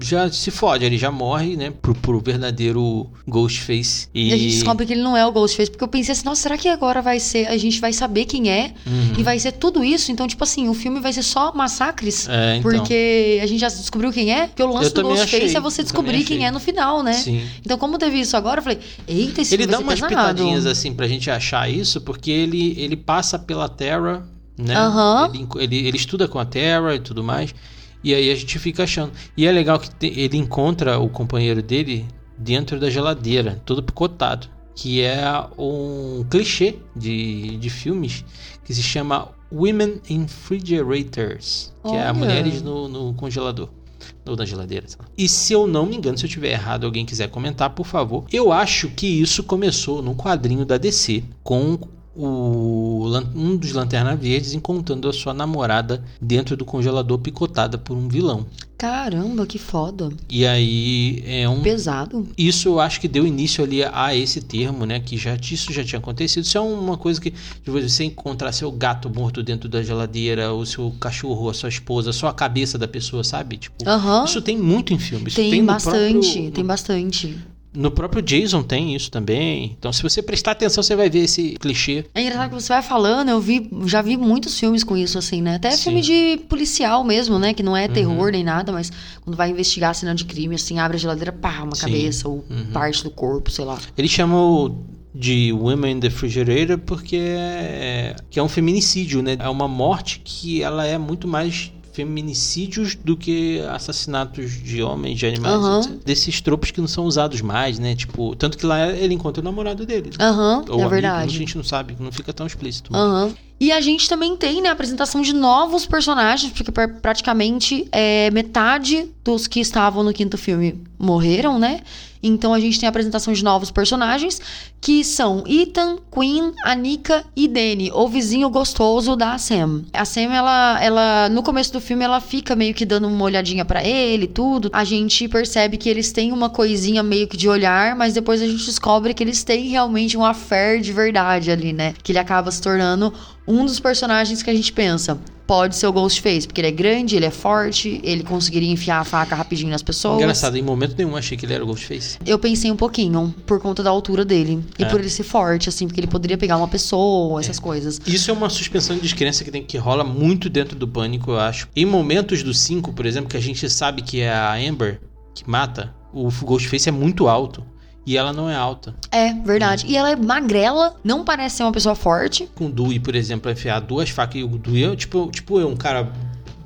já se fode, ele já morre, né? Pro, pro verdadeiro Ghostface. E... e... a gente descobre que ele não é o Ghostface, porque eu pensei assim, nossa, será que agora vai ser, a gente vai saber quem é? Uhum. E vai ser tudo isso? Então, tipo assim, o filme vai ser só massacres? É, então. Porque a gente já descobriu quem é? Porque o lance Eu do Ghostface achei, é você descobrir quem é no final, né? Sim. Então, como teve isso agora, eu falei, eita, esse Ele dá vai umas pitadinhas assim pra gente achar isso, porque ele, ele passa pela Terra, né? Aham. Ele, ele, ele estuda com a Terra e tudo mais. E aí a gente fica achando. E é legal que te- ele encontra o companheiro dele dentro da geladeira, todo picotado. Que é um clichê de, de filmes que se chama Women in Refrigerators. Que é Olha. mulheres no, no congelador. Ou na geladeira, sei lá. E se eu não me engano, se eu tiver errado, alguém quiser comentar, por favor. Eu acho que isso começou num quadrinho da DC com o, um dos Lanterna Verdes encontrando a sua namorada dentro do congelador picotada por um vilão. Caramba, que foda. E aí é um Pesado. isso eu acho que deu início ali a esse termo, né? Que já isso já tinha acontecido. Isso é uma coisa que de você encontrar seu gato morto dentro da geladeira, o seu cachorro, a sua esposa, só a cabeça da pessoa, sabe? Tipo, Aham. isso tem muito em filme. Isso Tem, no bastante, próprio- tem bastante. No próprio Jason tem isso também. Então, se você prestar atenção, você vai ver esse clichê. É engraçado que você vai falando, eu vi, já vi muitos filmes com isso, assim, né? Até Sim. filme de policial mesmo, né? Que não é terror Uhum. nem nada, mas quando vai investigar a cena de crime, assim, abre a geladeira, pá, uma Sim. cabeça ou Uhum. parte do corpo, sei lá. Eles chamam de Women in the Refrigerator porque é, que é um feminicídio, né? É uma morte que ela é muito mais feminicídios do que assassinatos de homens, de animais, etc. desses tropos que não são usados mais, né? Tipo, tanto que lá ele encontra o namorado dele. Aham, Ou é amigo, verdade. A gente não sabe, não fica tão explícito. Aham. E a gente também tem, né, a apresentação de novos personagens, porque pra- praticamente é, metade dos que estavam no quinto filme morreram, né? Então a gente tem a apresentação de novos personagens, que são Ethan, Queen, Anika e Danny, o vizinho gostoso da Sam. A Sam, ela, ela no começo do filme, ela fica meio que dando uma olhadinha pra ele, tudo. A gente percebe que eles têm uma coisinha meio que de olhar, mas depois a gente descobre que eles têm realmente um affair de verdade ali, né? Que ele acaba se tornando um dos personagens que a gente pensa. Pode ser o Ghostface, porque ele é grande, ele é forte, ele conseguiria enfiar a faca rapidinho nas pessoas. Engraçado, em momento nenhum achei que ele era o Ghostface. Eu pensei um pouquinho, por conta da altura dele. E É. por ele ser forte, assim, porque ele poderia pegar uma pessoa, essas coisas. Isso é uma suspensão de descrença que, tem, que rola muito dentro do pânico, eu acho. Em momentos do 5, por exemplo, que a gente sabe que é a Amber que mata, o Ghostface é muito alto. E ela não é alta. É, verdade. E ela é magrela, não parece ser uma pessoa forte. Com o Dewey, por exemplo, enfiar duas facas e o Dewey é tipo, tipo eu, um cara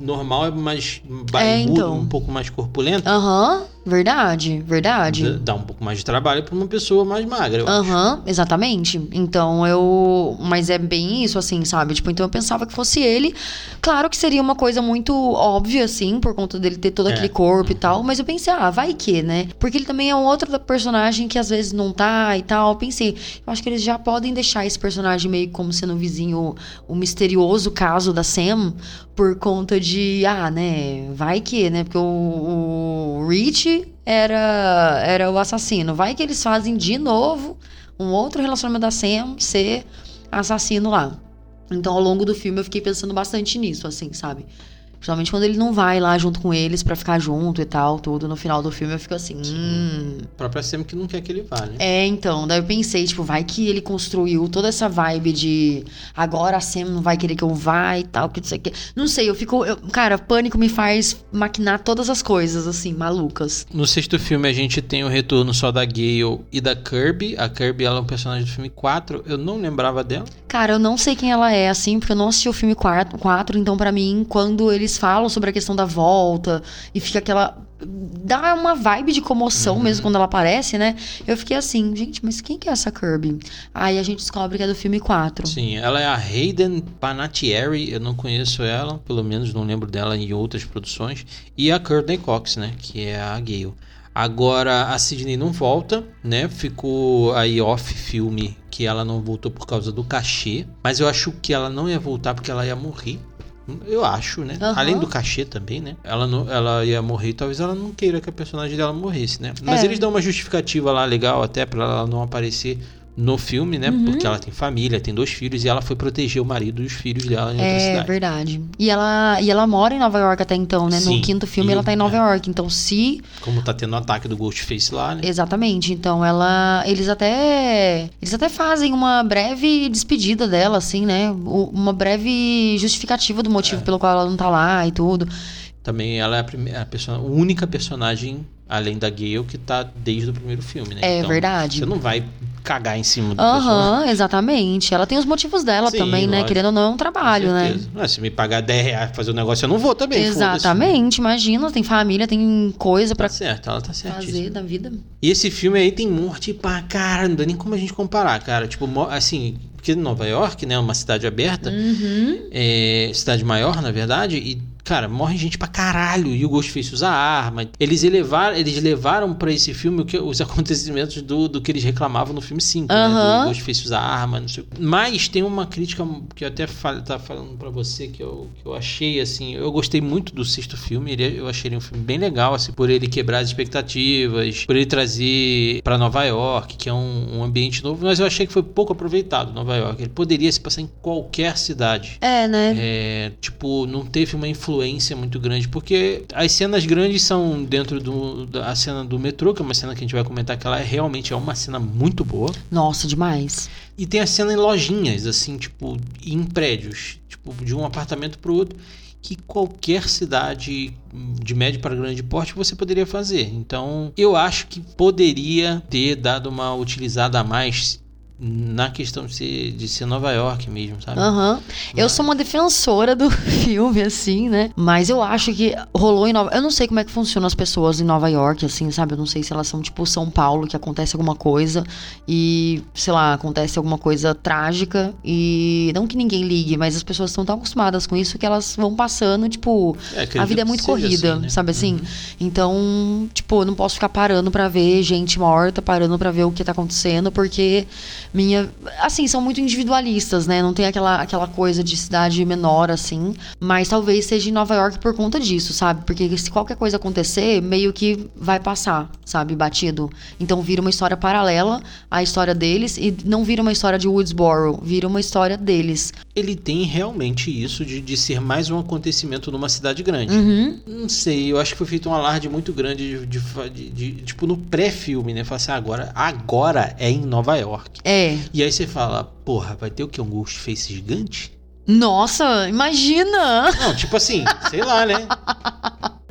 normal, é mais barrigudo, então. um pouco mais corpulento. Aham, verdade, verdade. Dá- um pouco mais de trabalho pra uma pessoa mais magra. Aham, exatamente. Então eu. Mas é bem isso, assim, sabe? Tipo, então eu pensava que fosse ele. Claro que seria uma coisa muito óbvia, assim, por conta dele ter todo É. aquele corpo e tal. Mas eu pensei, ah, vai que, né? Porque ele também é um outro personagem que às vezes não tá e tal. Eu pensei, eu acho que eles já podem deixar esse personagem meio como sendo o vizinho, o misterioso caso da Sam, por conta de, ah, né? Vai que, né? Porque o, o Rich era, era o assassino. Vai que eles fazem de novo um outro relacionamento da Sam ser assassino lá. Então, ao longo do filme, eu fiquei pensando bastante nisso, assim, sabe? Principalmente quando ele não vai lá junto com eles pra ficar junto e tal, tudo. No final do filme, eu fico assim, hum. A própria Sam que não quer que ele vá, né? É, então, daí eu pensei, tipo, vai que ele construiu toda essa vibe de agora a Sam não vai querer que eu vá e tal, que não sei o quê. Não sei, eu fico. eu- cara, pânico me faz maquinar todas as coisas, assim, malucas. No sexto filme a gente tem o retorno só da Gale e da Kirby. A Kirby ela é um personagem do filme 4. Eu não lembrava dela. Cara, eu não sei quem ela é, assim, porque eu não assisti o filme 4, 4 então pra mim, quando eles falam sobre a questão da volta e fica aquela. dá uma vibe de comoção mesmo quando ela aparece, né? Eu fiquei assim, gente, mas quem que é essa Kirby? Aí a gente descobre que é do filme 4. Sim, ela é a Hayden Panettiere, eu não conheço ela, pelo menos não lembro dela em outras produções. E a Courtney Cox, né, que é a Gale. Agora a Sidney não volta, né? Ficou aí off filme que ela não voltou por causa do cachê. Mas eu acho que ela não ia voltar porque ela ia morrer. Eu acho, né? Aham. Além do cachê também, né? Ela, não, ela ia morrer talvez ela não queira que a personagem dela morresse, né? Mas É. eles dão uma justificativa lá legal até pra ela não aparecer no filme, né? Uhum. Porque ela tem família, tem dois filhos e ela foi proteger o marido e os filhos dela em outra É cidade. verdade. E ela, e ela mora em Nova York até então, né? Sim, No quinto filme e ela tá em Nova é. York. Então, se Como tá tendo o ataque do Ghostface lá, né? Exatamente. Então ela. Eles até. Eles até fazem uma breve despedida dela, assim, né? Uma breve justificativa do motivo É. pelo qual ela não tá lá e tudo. Também ela é a, primeira, a, perso- a única personagem, além da Gale, que tá desde o primeiro filme, né? É Então, verdade. Você não vai cagar em cima do. Aham, exatamente. Ela tem os motivos dela Sim, também, né? lógico. Querendo ou não, é um trabalho, né? certeza. Ah, se me pagar 10 reais pra fazer o negócio, eu não vou também. Exatamente, imagina, tem família, tem coisa pra Tá certo, ela tá fazer da vida. E esse filme aí tem morte pra cara, não dá nem como a gente comparar, cara. Tipo, assim, porque Nova York, né, é uma cidade aberta, Uhum. é, cidade maior, na verdade, e, cara, morre gente pra caralho. E o Ghostface usa arma. Eles elevaram, eles levaram pra esse filme que, os acontecimentos do, do que eles reclamavam no filme 5, né? Aham. Do Ghostface usa arma, não sei. Mas tem uma crítica que eu até fal, tá falando pra você que eu, que eu achei, assim, eu gostei muito do sexto filme. Ele, eu achei ele um filme bem legal, assim, por ele quebrar as expectativas, por ele trazer pra Nova York, que é um, um ambiente novo. Mas eu achei que foi pouco aproveitado, Nova York. Ele poderia se passar em qualquer cidade. É, né? É, tipo, não teve uma influência muito grande, porque as cenas grandes são dentro do, da cena do metrô, que é uma cena que a gente vai comentar que ela é, realmente é uma cena muito boa. Nossa, demais. E tem a cena em lojinhas, assim, tipo, em prédios, tipo, de um apartamento pro outro, que qualquer cidade de médio para grande porte você poderia fazer. Então, eu acho que poderia ter dado uma utilizada a mais na questão de ser, de ser Nova York mesmo, sabe? Aham. Eu sou uma defensora do filme, assim, né? Mas eu acho que rolou em Nova... Eu não sei como é que funcionam as pessoas em Nova York, assim, sabe? Eu não sei se elas são tipo São Paulo, que acontece alguma coisa e, sei lá, acontece alguma coisa trágica e... Não que ninguém ligue, mas as pessoas estão tão acostumadas com isso que elas vão passando, tipo... É, A vida é muito seja corrida, assim, né? sabe assim? Então, tipo, eu não posso ficar parando pra ver gente morta, parando pra ver o que tá acontecendo, porque minha. Assim, são muito individualistas, né? Não tem aquela, aquela coisa de cidade menor, assim. Mas talvez seja em Nova York por conta disso, sabe? Porque se qualquer coisa acontecer, meio que vai passar, sabe? Batido. Então vira uma história paralela à história deles e não vira uma história de Woodsboro, vira uma história deles. Ele tem realmente isso de, de ser mais um acontecimento numa cidade grande. Uhum. Não sei, eu acho que foi feito um alarde muito grande de, de- de- de- tipo no pré-filme, né? Falar assim, agora, agora é em Nova York. É. E aí você fala, porra, vai ter o que? Um Ghostface gigante? Nossa, imagina! Não, tipo assim, sei lá, né?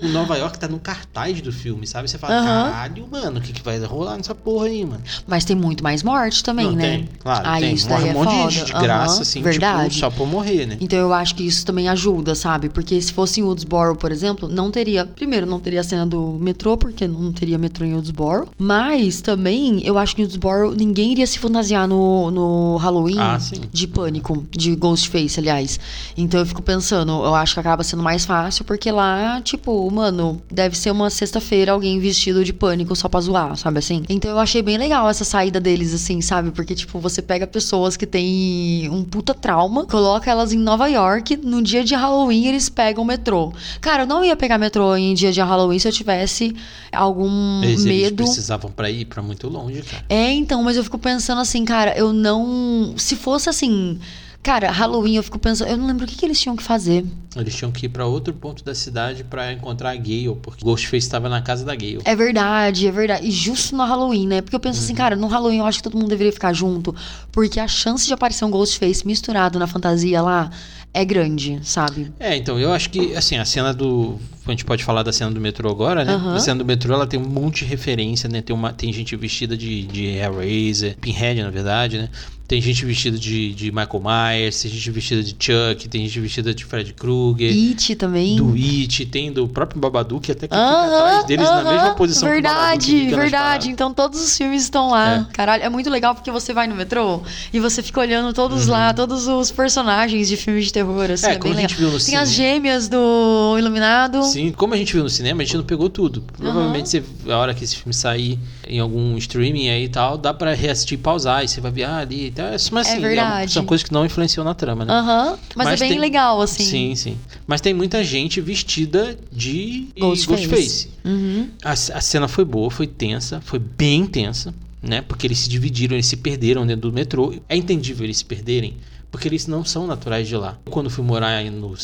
O Nova York tá no cartaz do filme, sabe? Você fala, Aham. caralho, mano, o que, que vai rolar nessa porra aí, mano? Mas tem muito mais morte também, Não, né? Tem, claro, Ah, tem. isso Morre um é monte foda. de, de graça, Aham, assim, verdade. tipo, só por morrer, né? Então eu acho que isso também ajuda, sabe? Porque se fosse em Woodsboro, por exemplo, não teria. Primeiro, não teria a cena do metrô, porque não teria metrô em Woodsboro. Mas também, eu acho que em Woodsboro ninguém iria se fantasiar no, no Halloween Ah, de pânico, de Ghostface, aliás. Então eu fico pensando, eu acho que acaba sendo mais fácil, porque lá, tipo, mano, deve ser uma sexta-feira alguém vestido de pânico só pra zoar, sabe assim? Então eu achei bem legal essa saída deles, assim, sabe? Porque, tipo, você pega pessoas que têm um puta trauma, coloca elas em Nova York, no dia de Halloween eles pegam o metrô. Cara, eu não ia pegar metrô em dia de Halloween se eu tivesse algum Eles, eles medo. precisavam pra ir pra muito longe, cara. É, então, mas eu fico pensando assim, cara, eu não. Se fosse assim. Cara, Halloween, eu fico pensando. Eu não lembro o que, que eles tinham que fazer. Eles tinham que ir pra outro ponto da cidade pra encontrar a Gale, porque Ghostface estava na casa da Gale. É verdade, é verdade. E justo no Halloween, né? Porque eu penso assim, cara, no Halloween eu acho que todo mundo deveria ficar junto. Porque a chance de aparecer um Ghostface misturado na fantasia lá é grande, sabe? É, então, eu acho que, assim, a cena do. A gente pode falar da cena do metrô agora, né? Aham. A cena do metrô, ela tem um monte de referência, né? Tem, uma, tem gente vestida de, de Hellraiser, Pinhead, na verdade, né? Tem gente vestida de, de Michael Myers, tem gente vestida de Chuck, tem gente vestida de Fred Krueger. It também. Do It, tem do próprio Babadook, até que fica Aham, atrás deles na aham, mesma posição que o Babadook Verdade, fica nas verdade. Então todos os filmes estão lá. É. Caralho, é muito legal porque você vai no metrô e você fica olhando todos lá, todos os personagens de filmes de terror, assim, Uhum. É, é, como bem a gente legal. viu no Tem as cinema. gêmeas do Iluminado. Sim, como a gente viu no cinema, a gente não pegou tudo. Provavelmente você, a hora que esse filme sair em algum streaming aí e tal, dá pra reassistir e pausar, e você vai ver ah, ali. É- mas assim, verdade. são coisas que não influenciam na trama, né? Aham, mas, Mas é bem tem- legal, assim. Sim, sim. Mas tem muita gente vestida de Ghostface. Ghostface. Uhum. A, a cena foi boa, foi tensa, foi bem tensa, né? Porque eles se dividiram, eles se perderam dentro do metrô. É entendível eles se perderem, porque eles não são naturais de lá. Quando fui morar no,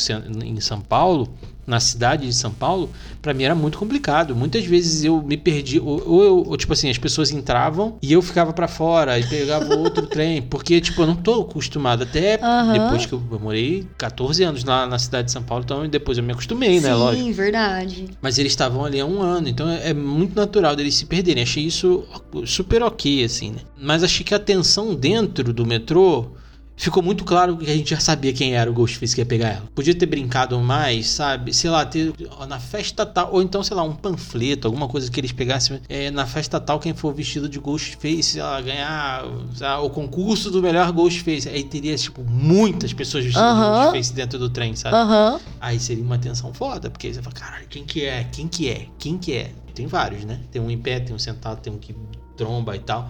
em São Paulo, na cidade de São Paulo, pra mim era muito complicado. Muitas vezes eu me perdi, ou, ou eu, ou, tipo assim, as pessoas entravam e eu ficava pra fora e pegava outro trem, porque tipo, eu não tô acostumado até Aham. depois que eu, eu morei 14 anos lá na cidade de São Paulo, então depois eu me acostumei, né, Sim, lógico. verdade. Mas eles estavam ali há um ano, então é é muito natural deles se perderem. Achei isso super ok, assim, né? Mas achei que a tensão dentro do metrô ficou muito claro que a gente já sabia quem era o Ghostface que ia pegar ela. Podia ter brincado mais, sabe? Sei lá, ter na festa tal, ou então, sei lá, um panfleto, alguma coisa que eles pegassem. É, na festa tal, quem for vestido de Ghostface, sei lá, ganhar lá, o concurso do melhor Ghostface. Aí teria, tipo, muitas pessoas vestidas de. Ghostface dentro do trem, sabe? Aham. Aí seria uma tensão foda, porque aí você fala, caralho, quem que é? Quem que é? Quem que é? Tem vários, né? Tem um em pé, tem um sentado, tem um que tromba e tal.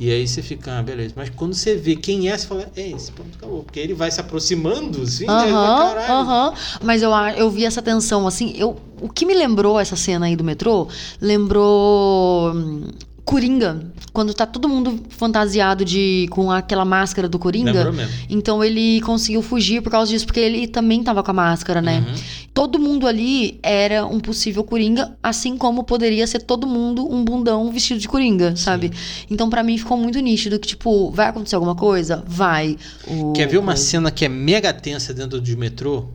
E aí você fica, ah, beleza. Mas quando você vê quem é, você fala, é esse, pronto, acabou. Porque ele vai se aproximando, assim, né? Aham, Caralho. aham. Mas eu, eu vi essa tensão, assim, eu, o que me lembrou essa cena aí do metrô, lembrou hum, Coringa, quando tá todo mundo fantasiado de com aquela máscara do Coringa. Então ele conseguiu fugir por causa disso, porque ele também tava com a máscara, né? Uhum. Todo mundo ali era um possível Coringa, assim como poderia ser todo mundo um bundão vestido de Coringa, sabe? Então pra mim ficou muito nítido que, tipo, vai acontecer alguma coisa? Vai. O- Quer ver uma cena que é mega tensa dentro de metrô?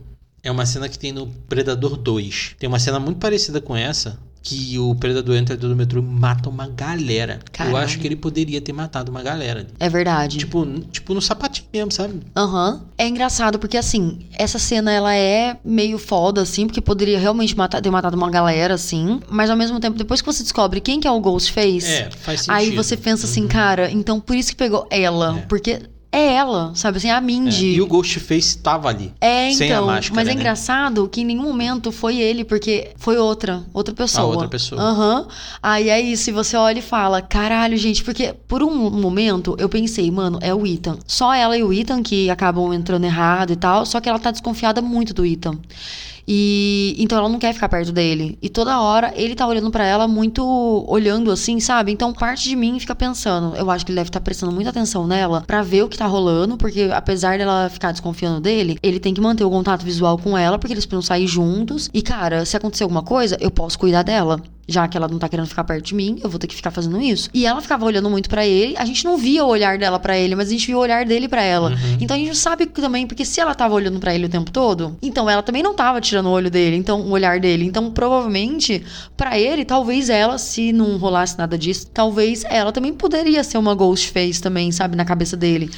É uma cena que tem no Predador 2. Tem uma cena muito parecida com essa. Que o Predador entra dentro do metrô e mata uma galera. Eu Caralho. acho que ele poderia ter matado uma galera. É verdade. Tipo, tipo no sapatinho mesmo, sabe? Aham. É engraçado porque, assim, essa cena ela é meio foda, assim, porque poderia realmente matar, ter matado uma galera, assim. Mas ao mesmo tempo, depois que você descobre quem que é o Ghostface, É, faz sentido. aí você pensa assim, cara, então por isso que pegou ela. É. Porque é ela, sabe assim, a É, Mindy. E o Ghostface tava ali. É, sem a então. máscara, mas é né? engraçado que em nenhum momento foi ele, porque foi outra, outra pessoa. outra pessoa. Aham. Aí é isso, e você olha e fala, caralho, gente, porque por um momento eu pensei, mano, é o Ethan. Só ela e o Ethan que acabam entrando errado e tal, só que ela tá desconfiada muito do Ethan. E então ela não quer ficar perto dele. E toda hora ele tá olhando pra ela muito olhando assim, sabe? Então parte de mim fica pensando, eu acho que ele deve estar prestando muita atenção nela pra ver o que tá rolando, porque apesar dela ficar desconfiando dele, ele tem que manter o contato visual com ela, porque eles precisam sair juntos. E cara, se acontecer alguma coisa, eu posso cuidar dela. Já que ela não tá querendo ficar perto de mim, eu vou ter que ficar fazendo isso. E ela ficava olhando muito pra ele. A gente não via o olhar dela pra ele, mas a gente via o olhar dele pra ela. Uhum. Então a gente sabe também, porque se ela tava olhando pra ele o tempo todo, então ela também não tava tirando o olho dele, então o olhar dele. Então provavelmente pra ele, talvez ela, se não rolasse nada disso, talvez ela também poderia ser uma ghost face também, sabe, na cabeça dele.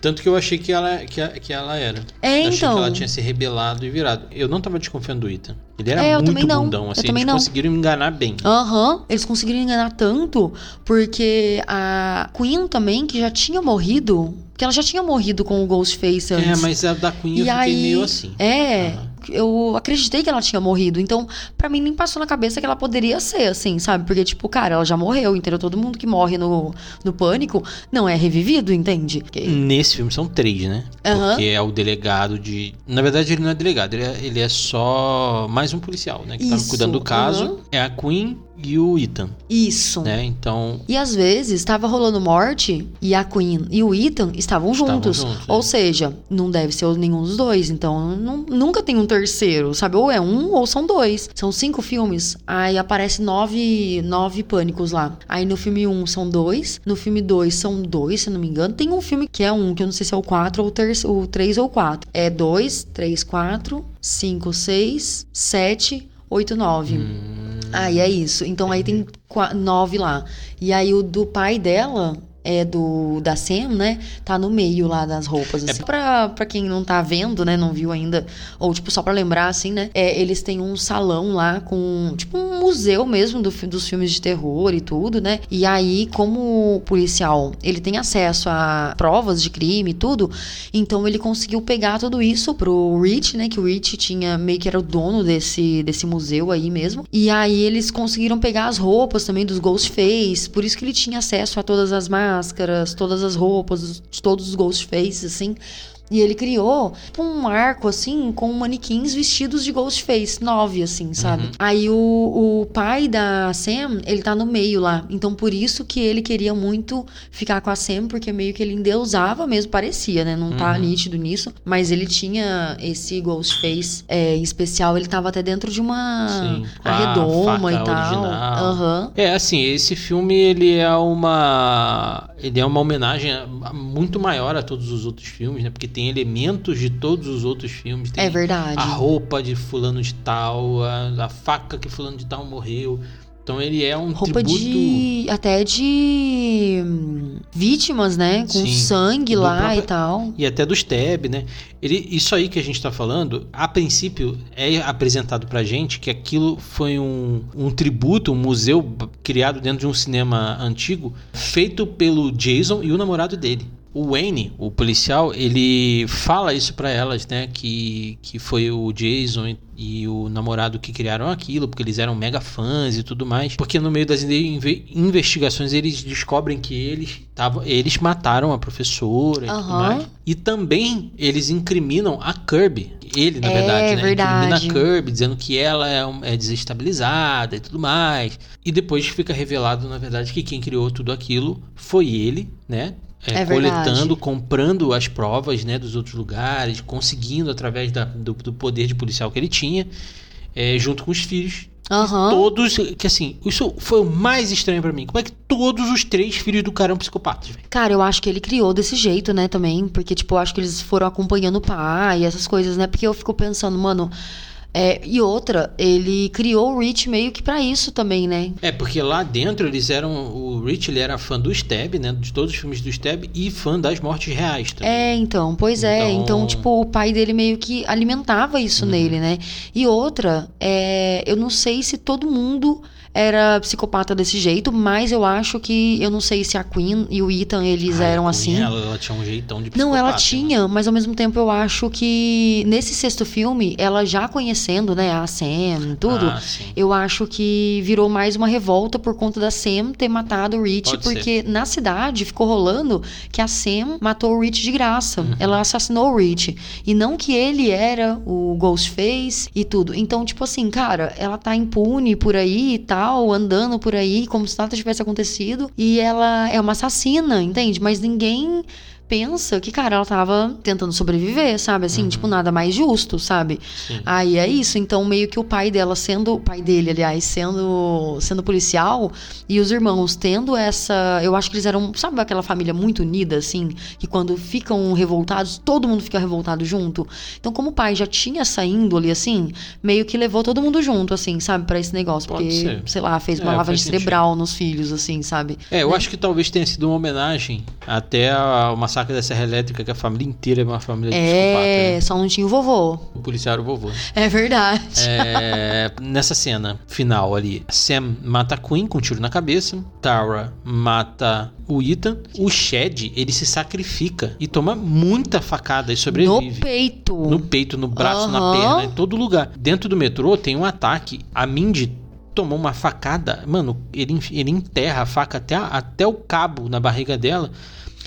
Tanto que eu achei que ela, que, que ela era. É, eu achei então. que ela tinha se rebelado e virado. Eu não tava desconfiando do Ethan. Ele era É, eu muito bundão, Eu assim. também Eles não. conseguiram enganar bem. Aham, eles conseguiram enganar tanto porque a Queen também, que já tinha morrido, que ela já tinha morrido com o Ghostface antes. É, mas a da Queen eu E fiquei aí, meio assim. É, Aham. Eu acreditei que ela tinha morrido. Então, pra mim, nem passou na cabeça que ela poderia ser, assim, sabe? Porque, tipo, cara, ela já morreu, entendeu? Todo mundo que morre no, no pânico não é revivido, entende? Que- Nesse filme são três, né? Aham. Porque é o delegado de. Na verdade, ele não é delegado, ele é, ele é só mais um policial, né? Que tá Isso, cuidando do caso. aham. É a Queen e o Ethan, Isso. né? Então. E às vezes estava rolando morte e a Queen e o Ethan estavam Estavam juntos. juntos, ou é. seja, não deve ser nenhum dos dois. Então não- nunca tem um terceiro, sabe? Ou é um ou são dois. São cinco filmes. Aí aparece nove, nove pânicos lá. Aí no filme um são dois. No filme dois são dois, se não me engano. Tem um filme que é um, que eu não sei se é o quatro ou o, três ou quatro. É dois, três, quatro, cinco, seis, sete, oito, nove. hum, Aí é isso. Então aí tem nove lá. E aí o do pai dela é do da Sam, né? Tá no meio lá das roupas, assim. É... Pra, pra quem não tá vendo, né? Não viu ainda. Ou, tipo, só pra lembrar, assim, né? É, eles têm um salão lá com, tipo, um museu mesmo do, dos filmes de terror e tudo, né? E aí, como policial, ele tem acesso a provas de crime e tudo, então ele conseguiu pegar tudo isso pro Rich, né? Que o Rich tinha meio que era o dono desse, desse museu aí mesmo. E aí eles conseguiram pegar as roupas também dos Ghostface, por isso que ele tinha acesso a todas as máscaras, todas as roupas, todos os Ghostfaces, assim. E ele criou um arco, assim, com manequins vestidos de Ghostface, nove, assim, sabe? Uhum. Aí o, o pai da Sam, ele tá no meio lá. Então, por isso que ele queria muito ficar com a Sam, porque meio que ele endeusava mesmo, parecia, né? Não tá uhum. nítido nisso. Mas ele tinha esse Ghostface é, especial, ele tava até dentro de uma Sim, arredoma e tal. Uhum. É, assim, esse filme, ele é uma... Ele é uma homenagem muito maior a todos os outros filmes, né? Porque tem tem elementos de todos os outros filmes. Tem é verdade. A roupa de fulano de tal, a, a faca que fulano de tal morreu. Então ele é um roupa tributo... de até de hum, vítimas, né, com Sim, sangue lá próprio... e tal. E até do Steb, né? Ele isso aí que a gente está falando, a princípio é apresentado pra gente que aquilo foi um, um tributo, um museu criado dentro de um cinema antigo, feito pelo Jason e o namorado dele o Wayne, o policial, ele fala isso para elas, né? Que, que foi o Jason e, o namorado que criaram aquilo, porque eles eram mega fãs e tudo mais. Porque no meio das investigações eles descobrem que eles, tavam, eles mataram a professora e uhum. tudo mais. E também eles incriminam a Kirby. Ele, na é, verdade, né? Verdade. Incrimina a Kirby, dizendo que ela é, é desestabilizada e tudo mais. E depois fica revelado, na verdade, que quem criou tudo aquilo foi ele, né? É, é coletando, comprando as provas né, dos outros lugares, conseguindo através da, do, do, poder de policial que ele tinha, é, junto com os filhos. Uhum. Todos, que assim, isso foi o mais estranho para mim. Como é que todos os três filhos do cara são psicopatas, velho? Cara, eu acho que ele criou desse jeito, né, também. Porque, tipo, eu acho que eles foram acompanhando o pai e essas coisas, né? Porque eu fico pensando, mano, é, e outra, ele criou o Rich meio que para isso também, né? É, porque lá dentro eles eram. O Rich ele era fã do Stab, né? De todos os filmes do Stab e fã das mortes reais também. É, então, pois é. então... é. Então, tipo, o pai dele meio que alimentava isso uhum. nele, né? E outra, é, eu não sei se todo mundo era psicopata desse jeito, mas eu acho que eu não sei se a Queen e o Ethan eles ah, eram assim. Ela, ela, tinha um jeitão de psicopata. Não, ela tinha, né? mas ao mesmo tempo eu acho que nesse sexto filme, ela já conhecendo, né, a Sam, tudo, ah, eu acho que virou mais uma revolta por conta da Sam ter matado o Rich, Pode porque ser. na cidade ficou rolando que a Sam matou o Rich de graça. Uhum. Ela assassinou o Rich e não que ele era o Ghostface e tudo. Então, tipo assim, cara, ela tá impune por aí e tá andando por aí como se nada tivesse acontecido. E ela é uma assassina, entende? Mas ninguém pensa que, cara, ela tava tentando sobreviver, sabe? Assim, uhum. tipo, nada mais justo, sabe? Sim. Aí é isso. Então, meio que o pai dela sendo, o pai dele, aliás, sendo, sendo policial e os irmãos tendo essa. Eu acho que eles eram, sabe, aquela família muito unida, assim, que quando ficam revoltados, todo mundo fica revoltado junto. Então, como o pai já tinha essa índole, assim, meio que levou todo mundo junto, assim, sabe, para esse negócio. Pode porque, ser. sei lá, fez uma é, lavagem cerebral nos filhos, assim, sabe? É, eu né? acho que talvez tenha sido uma homenagem até a uma massacre da Serra Elétrica, que a família inteira é uma família de É, né? só não tinha o vovô. O policial era o vovô. É verdade. É, nessa cena final ali, Sam mata a Queen com um tiro na cabeça, Tara mata o Ethan, o Shed, ele se sacrifica e toma muita facada e sobrevive. No peito. No peito, no braço, uhum. na perna, em todo lugar. Dentro do metrô tem um ataque. A Mindy tomou uma facada. Mano, ele, ele enterra a faca até, até o cabo na barriga dela.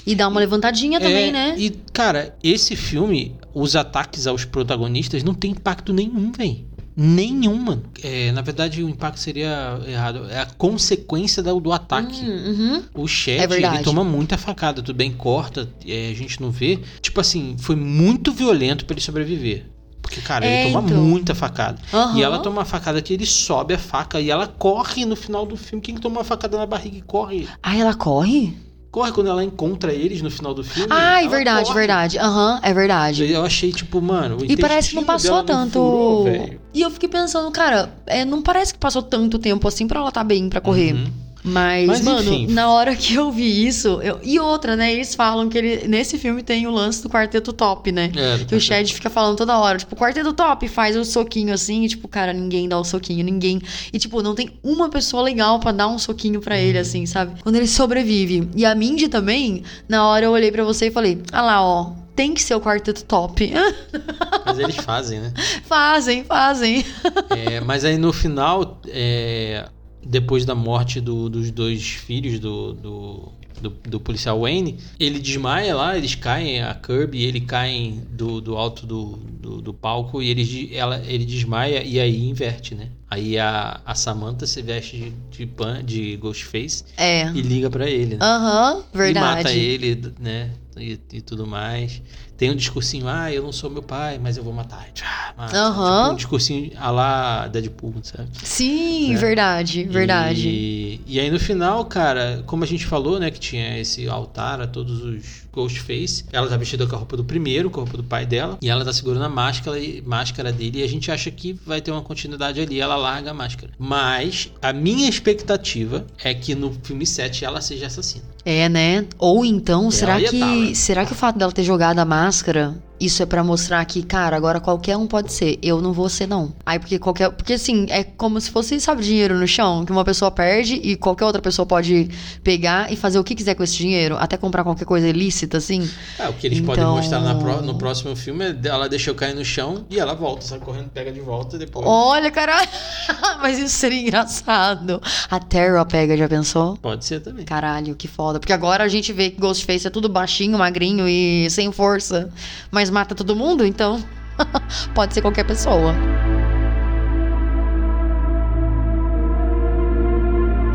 E dá uma levantadinha também, é, né? E, cara, esse filme, os ataques aos protagonistas não tem impacto nenhum, velho. Nenhum, mano. É, na verdade, o impacto seria errado. É a consequência do, do ataque. Hum, uhum. O Shed, é ele toma muita facada. Tudo bem, corta, é, a gente não vê. Tipo assim, foi muito violento para ele sobreviver. Porque, cara, é, ele toma então. muita facada. Uhum. E ela toma uma facada que ele sobe a faca e ela corre no final do filme. Quem toma uma facada na barriga e corre? Ah, ela corre? Corre quando ela encontra eles no final do filme. Ah, é verdade, corre. verdade. Aham, uhum, é verdade. Eu achei, tipo, mano. E parece que não passou tanto. Furou, e eu fiquei pensando, cara, é, não parece que passou tanto tempo assim pra ela tá bem pra correr. Uhum. Mas, Mas, mano, enfim. na hora que eu vi isso. eu- E outra, né? Eles falam que ele, nesse filme tem o lance do quarteto top, né? É, Que o Chad fica falando toda hora, tipo, quarteto top, faz o soquinho assim, e tipo, cara, ninguém dá o soquinho, ninguém. E tipo, não tem uma pessoa legal pra dar um soquinho pra ele, assim, sabe? Quando ele sobrevive. E a Mindy também, na hora eu olhei pra você e falei, ah lá, ó. Tem que ser o quarteto top. Mas eles fazem, né? fazem, fazem. É, mas aí no final, é, depois da morte do- dos dois filhos do, do, do- do policial Wayne, ele desmaia lá, eles caem, a Kirby e ele caem do, do alto do, do, do palco e ele, ela, ele desmaia e aí inverte, né? Aí a, a Samantha se veste de, de, pan, de Ghostface É. e liga pra ele, né? Aham, E verdade. mata ele, né? E, e tudo mais. Tem um discursinho, ah, eu não sou meu pai, mas eu vou matar. Tchá, mata. Aham. Tipo, um discursinho a lá Deadpool, sabe? Sim, né? verdade, verdade. E, e aí no final, cara, como a gente falou, né, que tinha esse altar a todos os Ghostface, ela tá vestida com a roupa do primeiro, com a roupa do pai dela, e ela tá segurando a máscara, e- máscara dele, e a gente acha que vai ter uma continuidade ali, ela larga a máscara. Mas a minha expectativa é que no filme 7 ela seja assassina. É, né? Ou então, será que tá, né? será que o fato dela ter jogado a máscara, isso é pra mostrar que, cara, agora qualquer um pode ser, eu não vou ser não. Aí porque qualquer, porque assim, é como se fosse, sabe, dinheiro no chão, que uma pessoa perde e qualquer outra pessoa pode pegar e fazer o que quiser com esse dinheiro, até comprar qualquer coisa ilícita assim. É, o que eles podem Então- mostrar na pró- no próximo filme é ela deixa eu cair no chão e ela volta, sai correndo, pega de volta e depois. Olha, caralho. Mas isso seria engraçado. A Terra pega, já pensou? Pode ser também. Caralho, que foda. Porque agora a gente vê que Ghostface é tudo baixinho, magrinho e sem força, mas mata todo mundo, então pode ser qualquer pessoa.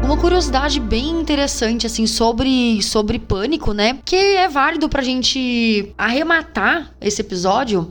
Uma curiosidade bem interessante, assim, sobre, sobre pânico, né? Que é válido pra gente arrematar esse episódio.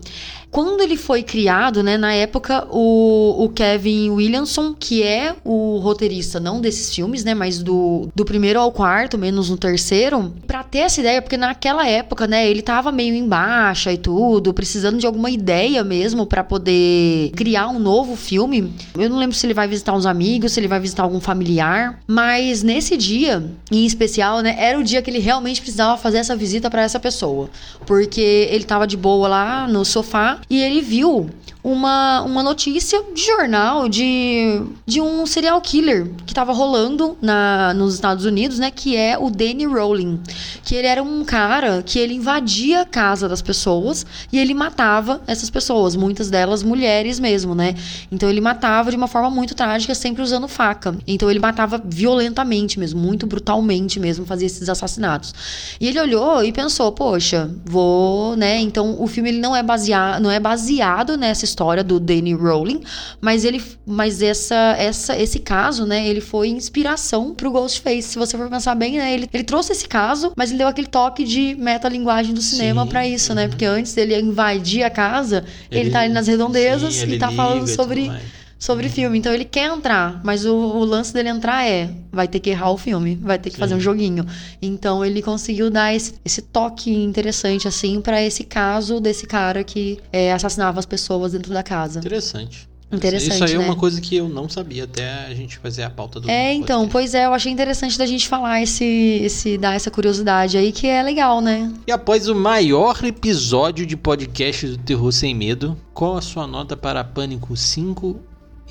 Quando ele foi criado, né, na época, o, o Kevin Williamson, que é o roteirista, não desses filmes, né, mas do, do primeiro ao quarto, menos no terceiro, pra ter essa ideia, porque naquela época, né, ele tava meio em baixa e tudo, precisando de alguma ideia mesmo pra poder criar um novo filme. Eu não lembro se ele vai visitar uns amigos, se ele vai visitar algum familiar, mas nesse dia, em especial, né, era o dia que ele realmente precisava fazer essa visita pra essa pessoa, porque ele tava de boa lá no sofá e ele viu uma, uma notícia de jornal de, de um serial killer que tava rolando na, nos Estados Unidos, né? Que é o Danny Rowling. Que ele era um cara que ele invadia a casa das pessoas e ele matava essas pessoas, muitas delas mulheres mesmo, né? Então ele matava de uma forma muito trágica, sempre usando faca. Então ele matava violentamente mesmo, muito brutalmente mesmo, fazia esses assassinatos. E ele olhou e pensou, poxa, vou, né? Então o filme ele não é baseado, não é baseado nessa história do Danny Rowling, mas ele, mas essa, essa, esse caso, né? Ele foi inspiração pro Ghostface. Se você for pensar bem, né? Ele, ele trouxe esse caso, mas ele deu aquele toque de metalinguagem do cinema pra isso, né? Porque antes dele invadir a casa, ele, tá ali nas redondezas sim, e ele tá falando sobre. Sobre filme. Então ele quer entrar, mas o, o lance dele entrar é: vai ter que errar o filme, vai ter que Sim. fazer um joguinho. Então ele conseguiu dar esse, esse toque interessante, assim, pra esse caso desse cara que é, assassinava as pessoas dentro da casa. Interessante. Interessante, Isso aí é né? uma coisa que eu não sabia até a gente fazer a pauta do É, então, podcast. pois é, eu achei interessante da gente falar esse, esse, dar essa curiosidade aí, que é legal, né? E após o maior episódio de podcast do Terror Sem Medo, qual a sua nota para Pânico 5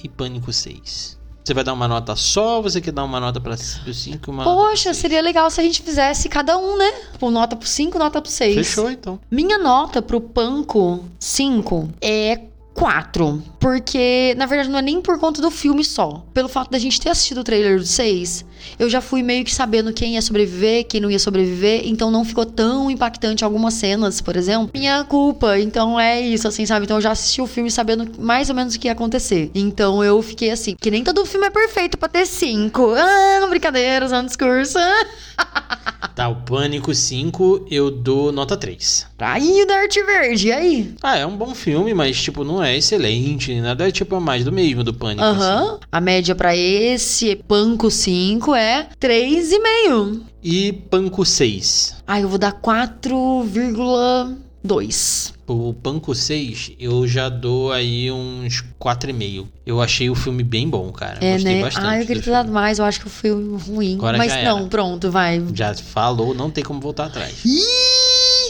e Pânico 6? Você vai dar uma nota só ou você quer dar uma nota para o 5 e uma nota Poxa, seria legal se a gente fizesse cada um, né? Tipo, nota pro 5, nota pro 6. 6? Fechou então. Minha nota pro Panco 5 é 4. Porque, na verdade, não é nem por conta do filme só. Pelo fato da gente ter assistido o trailer do 6, eu já fui meio que sabendo quem ia sobreviver, quem não ia sobreviver. Então não ficou tão impactante algumas cenas, por exemplo. Minha culpa. Então é isso, assim, sabe? Então eu já assisti o filme sabendo mais ou menos o que ia acontecer. Então eu fiquei assim, que nem todo filme é perfeito pra ter 5. Ah, brincadeira, usando discurso. Tá, o Pânico 5 eu dou nota 3. Aí o Dart Verde, e aí? Ah, é um bom filme, mas tipo, não é excelente, nem nada, é tipo é mais do mesmo do Pânico. assim. Aham. A média pra esse Panco 5 é 3,5. E Pânico 6. Ai, eu vou dar 4,25. 2. O Panco 6, eu já dou aí uns 4,5. Eu achei o filme bem bom, cara. É, Gostei né? bastante. Ah, eu queria ter dado mais, eu acho que o filme ruim. Agora Mas não, pronto, vai. Já falou, não tem como voltar atrás.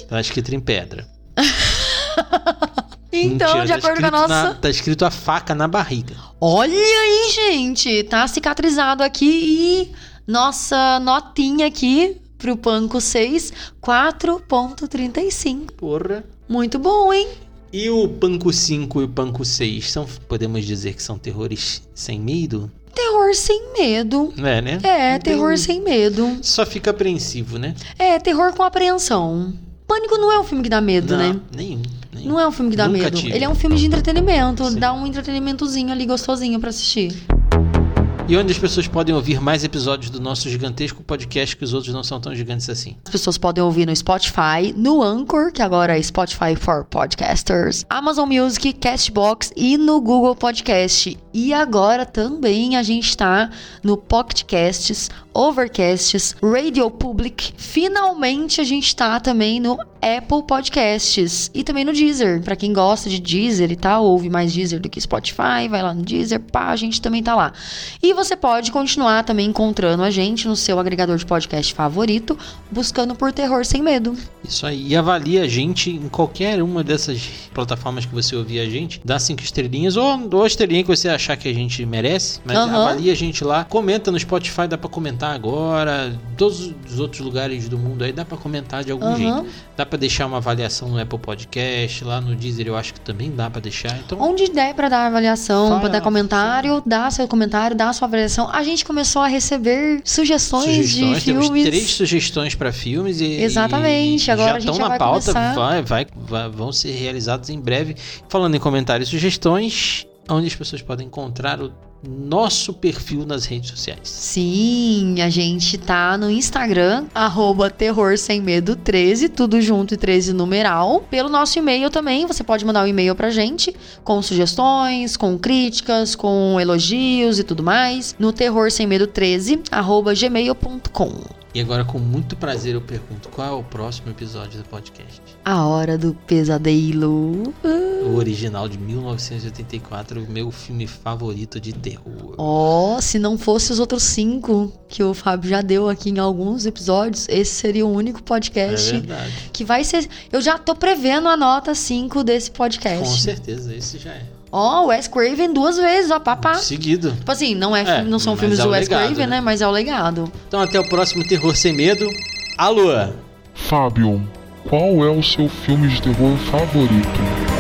Tá escrito em pedra. Então, Mentira, de tá acordo com a nossa. na- tá escrito a faca na barriga. Olha aí, gente! Tá cicatrizado aqui e nossa notinha aqui pro Panco 6, 4.35. Porra. Muito bom, hein? E o Panco 5 e o Panco 6 são, podemos dizer que são terrores sem medo? Terror sem medo. É, né? É, tem- terror sem medo. Só fica apreensivo, né? É, terror com apreensão. Pânico não é um filme que dá medo, não, né? nenhum. Nenhum. Não é um filme que dá Nunca medo. tive. Ele é um filme de entretenimento. Sim. Dá um entretenimentozinho ali gostosinho pra assistir. E onde as pessoas podem ouvir mais episódios do nosso gigantesco podcast que os outros não são tão gigantes assim. As pessoas podem ouvir no Spotify, no Anchor, que agora é Spotify for Podcasters, Amazon Music, Castbox e no Google Podcast. E agora também a gente tá no Pocket Casts, Overcasts, Radio Public. Finalmente a gente tá também no Apple Podcasts e também no Deezer. Pra quem gosta de Deezer e tal, ouve mais Deezer do que Spotify, vai lá no Deezer, pá, a gente também tá lá. E você pode continuar também encontrando a gente no seu agregador de podcast favorito, buscando por Terror Sem Medo. Isso aí. E avalie a gente em qualquer uma dessas plataformas que você ouvir a gente. Dá cinco estrelinhas ou, ou a estrelinha que você achar que a gente merece. Mas Aham. avalie a gente lá. Comenta no Spotify, dá pra comentar agora. Todos os outros lugares do mundo aí dá pra comentar de algum Aham. jeito. Dá pra deixar uma avaliação no Apple Podcast. Lá no Deezer eu acho que também dá pra deixar. Então, Onde der pra dar avaliação, Fala- pra dar comentário, dá seu comentário, dá sua avaliação. A gente começou a receber sugestões, sugestões. de Temos filmes. três sugestões pra filmes e Exatamente, e agora já a gente estão na vai pauta, vai, vai, vai- vão ser realizados em breve. Falando em comentários e sugestões, onde as pessoas podem encontrar o nosso perfil nas redes sociais. Sim, a gente tá no Instagram, arroba Terror Sem Medo 13, tudo junto e 13 numeral. Pelo nosso e-mail também, você pode mandar um e-mail pra gente, com sugestões, com críticas, com elogios e tudo mais, no terror sem medo 13, arroba gmail.com. E agora, com muito prazer, eu pergunto qual é o próximo episódio do podcast? A hora do pesadelo. O original de 1984, o meu filme favorito de terror. Ó, se não fosse os outros cinco que o Fábio já deu aqui em alguns episódios, esse seria o único é podcast verdade. que vai ser. Eu já tô prevendo a nota 5 desse Com podcast. certeza, esse já é. Ó, Wes Craven duas vezes, ó, papá. Seguido. Tipo assim, não, é, É, não são filmes é do Wes legado, Craven, né? né? Mas é o legado. Então, até o próximo Terror Sem Medo. Alô! Fábio, qual é o seu filme de terror favorito?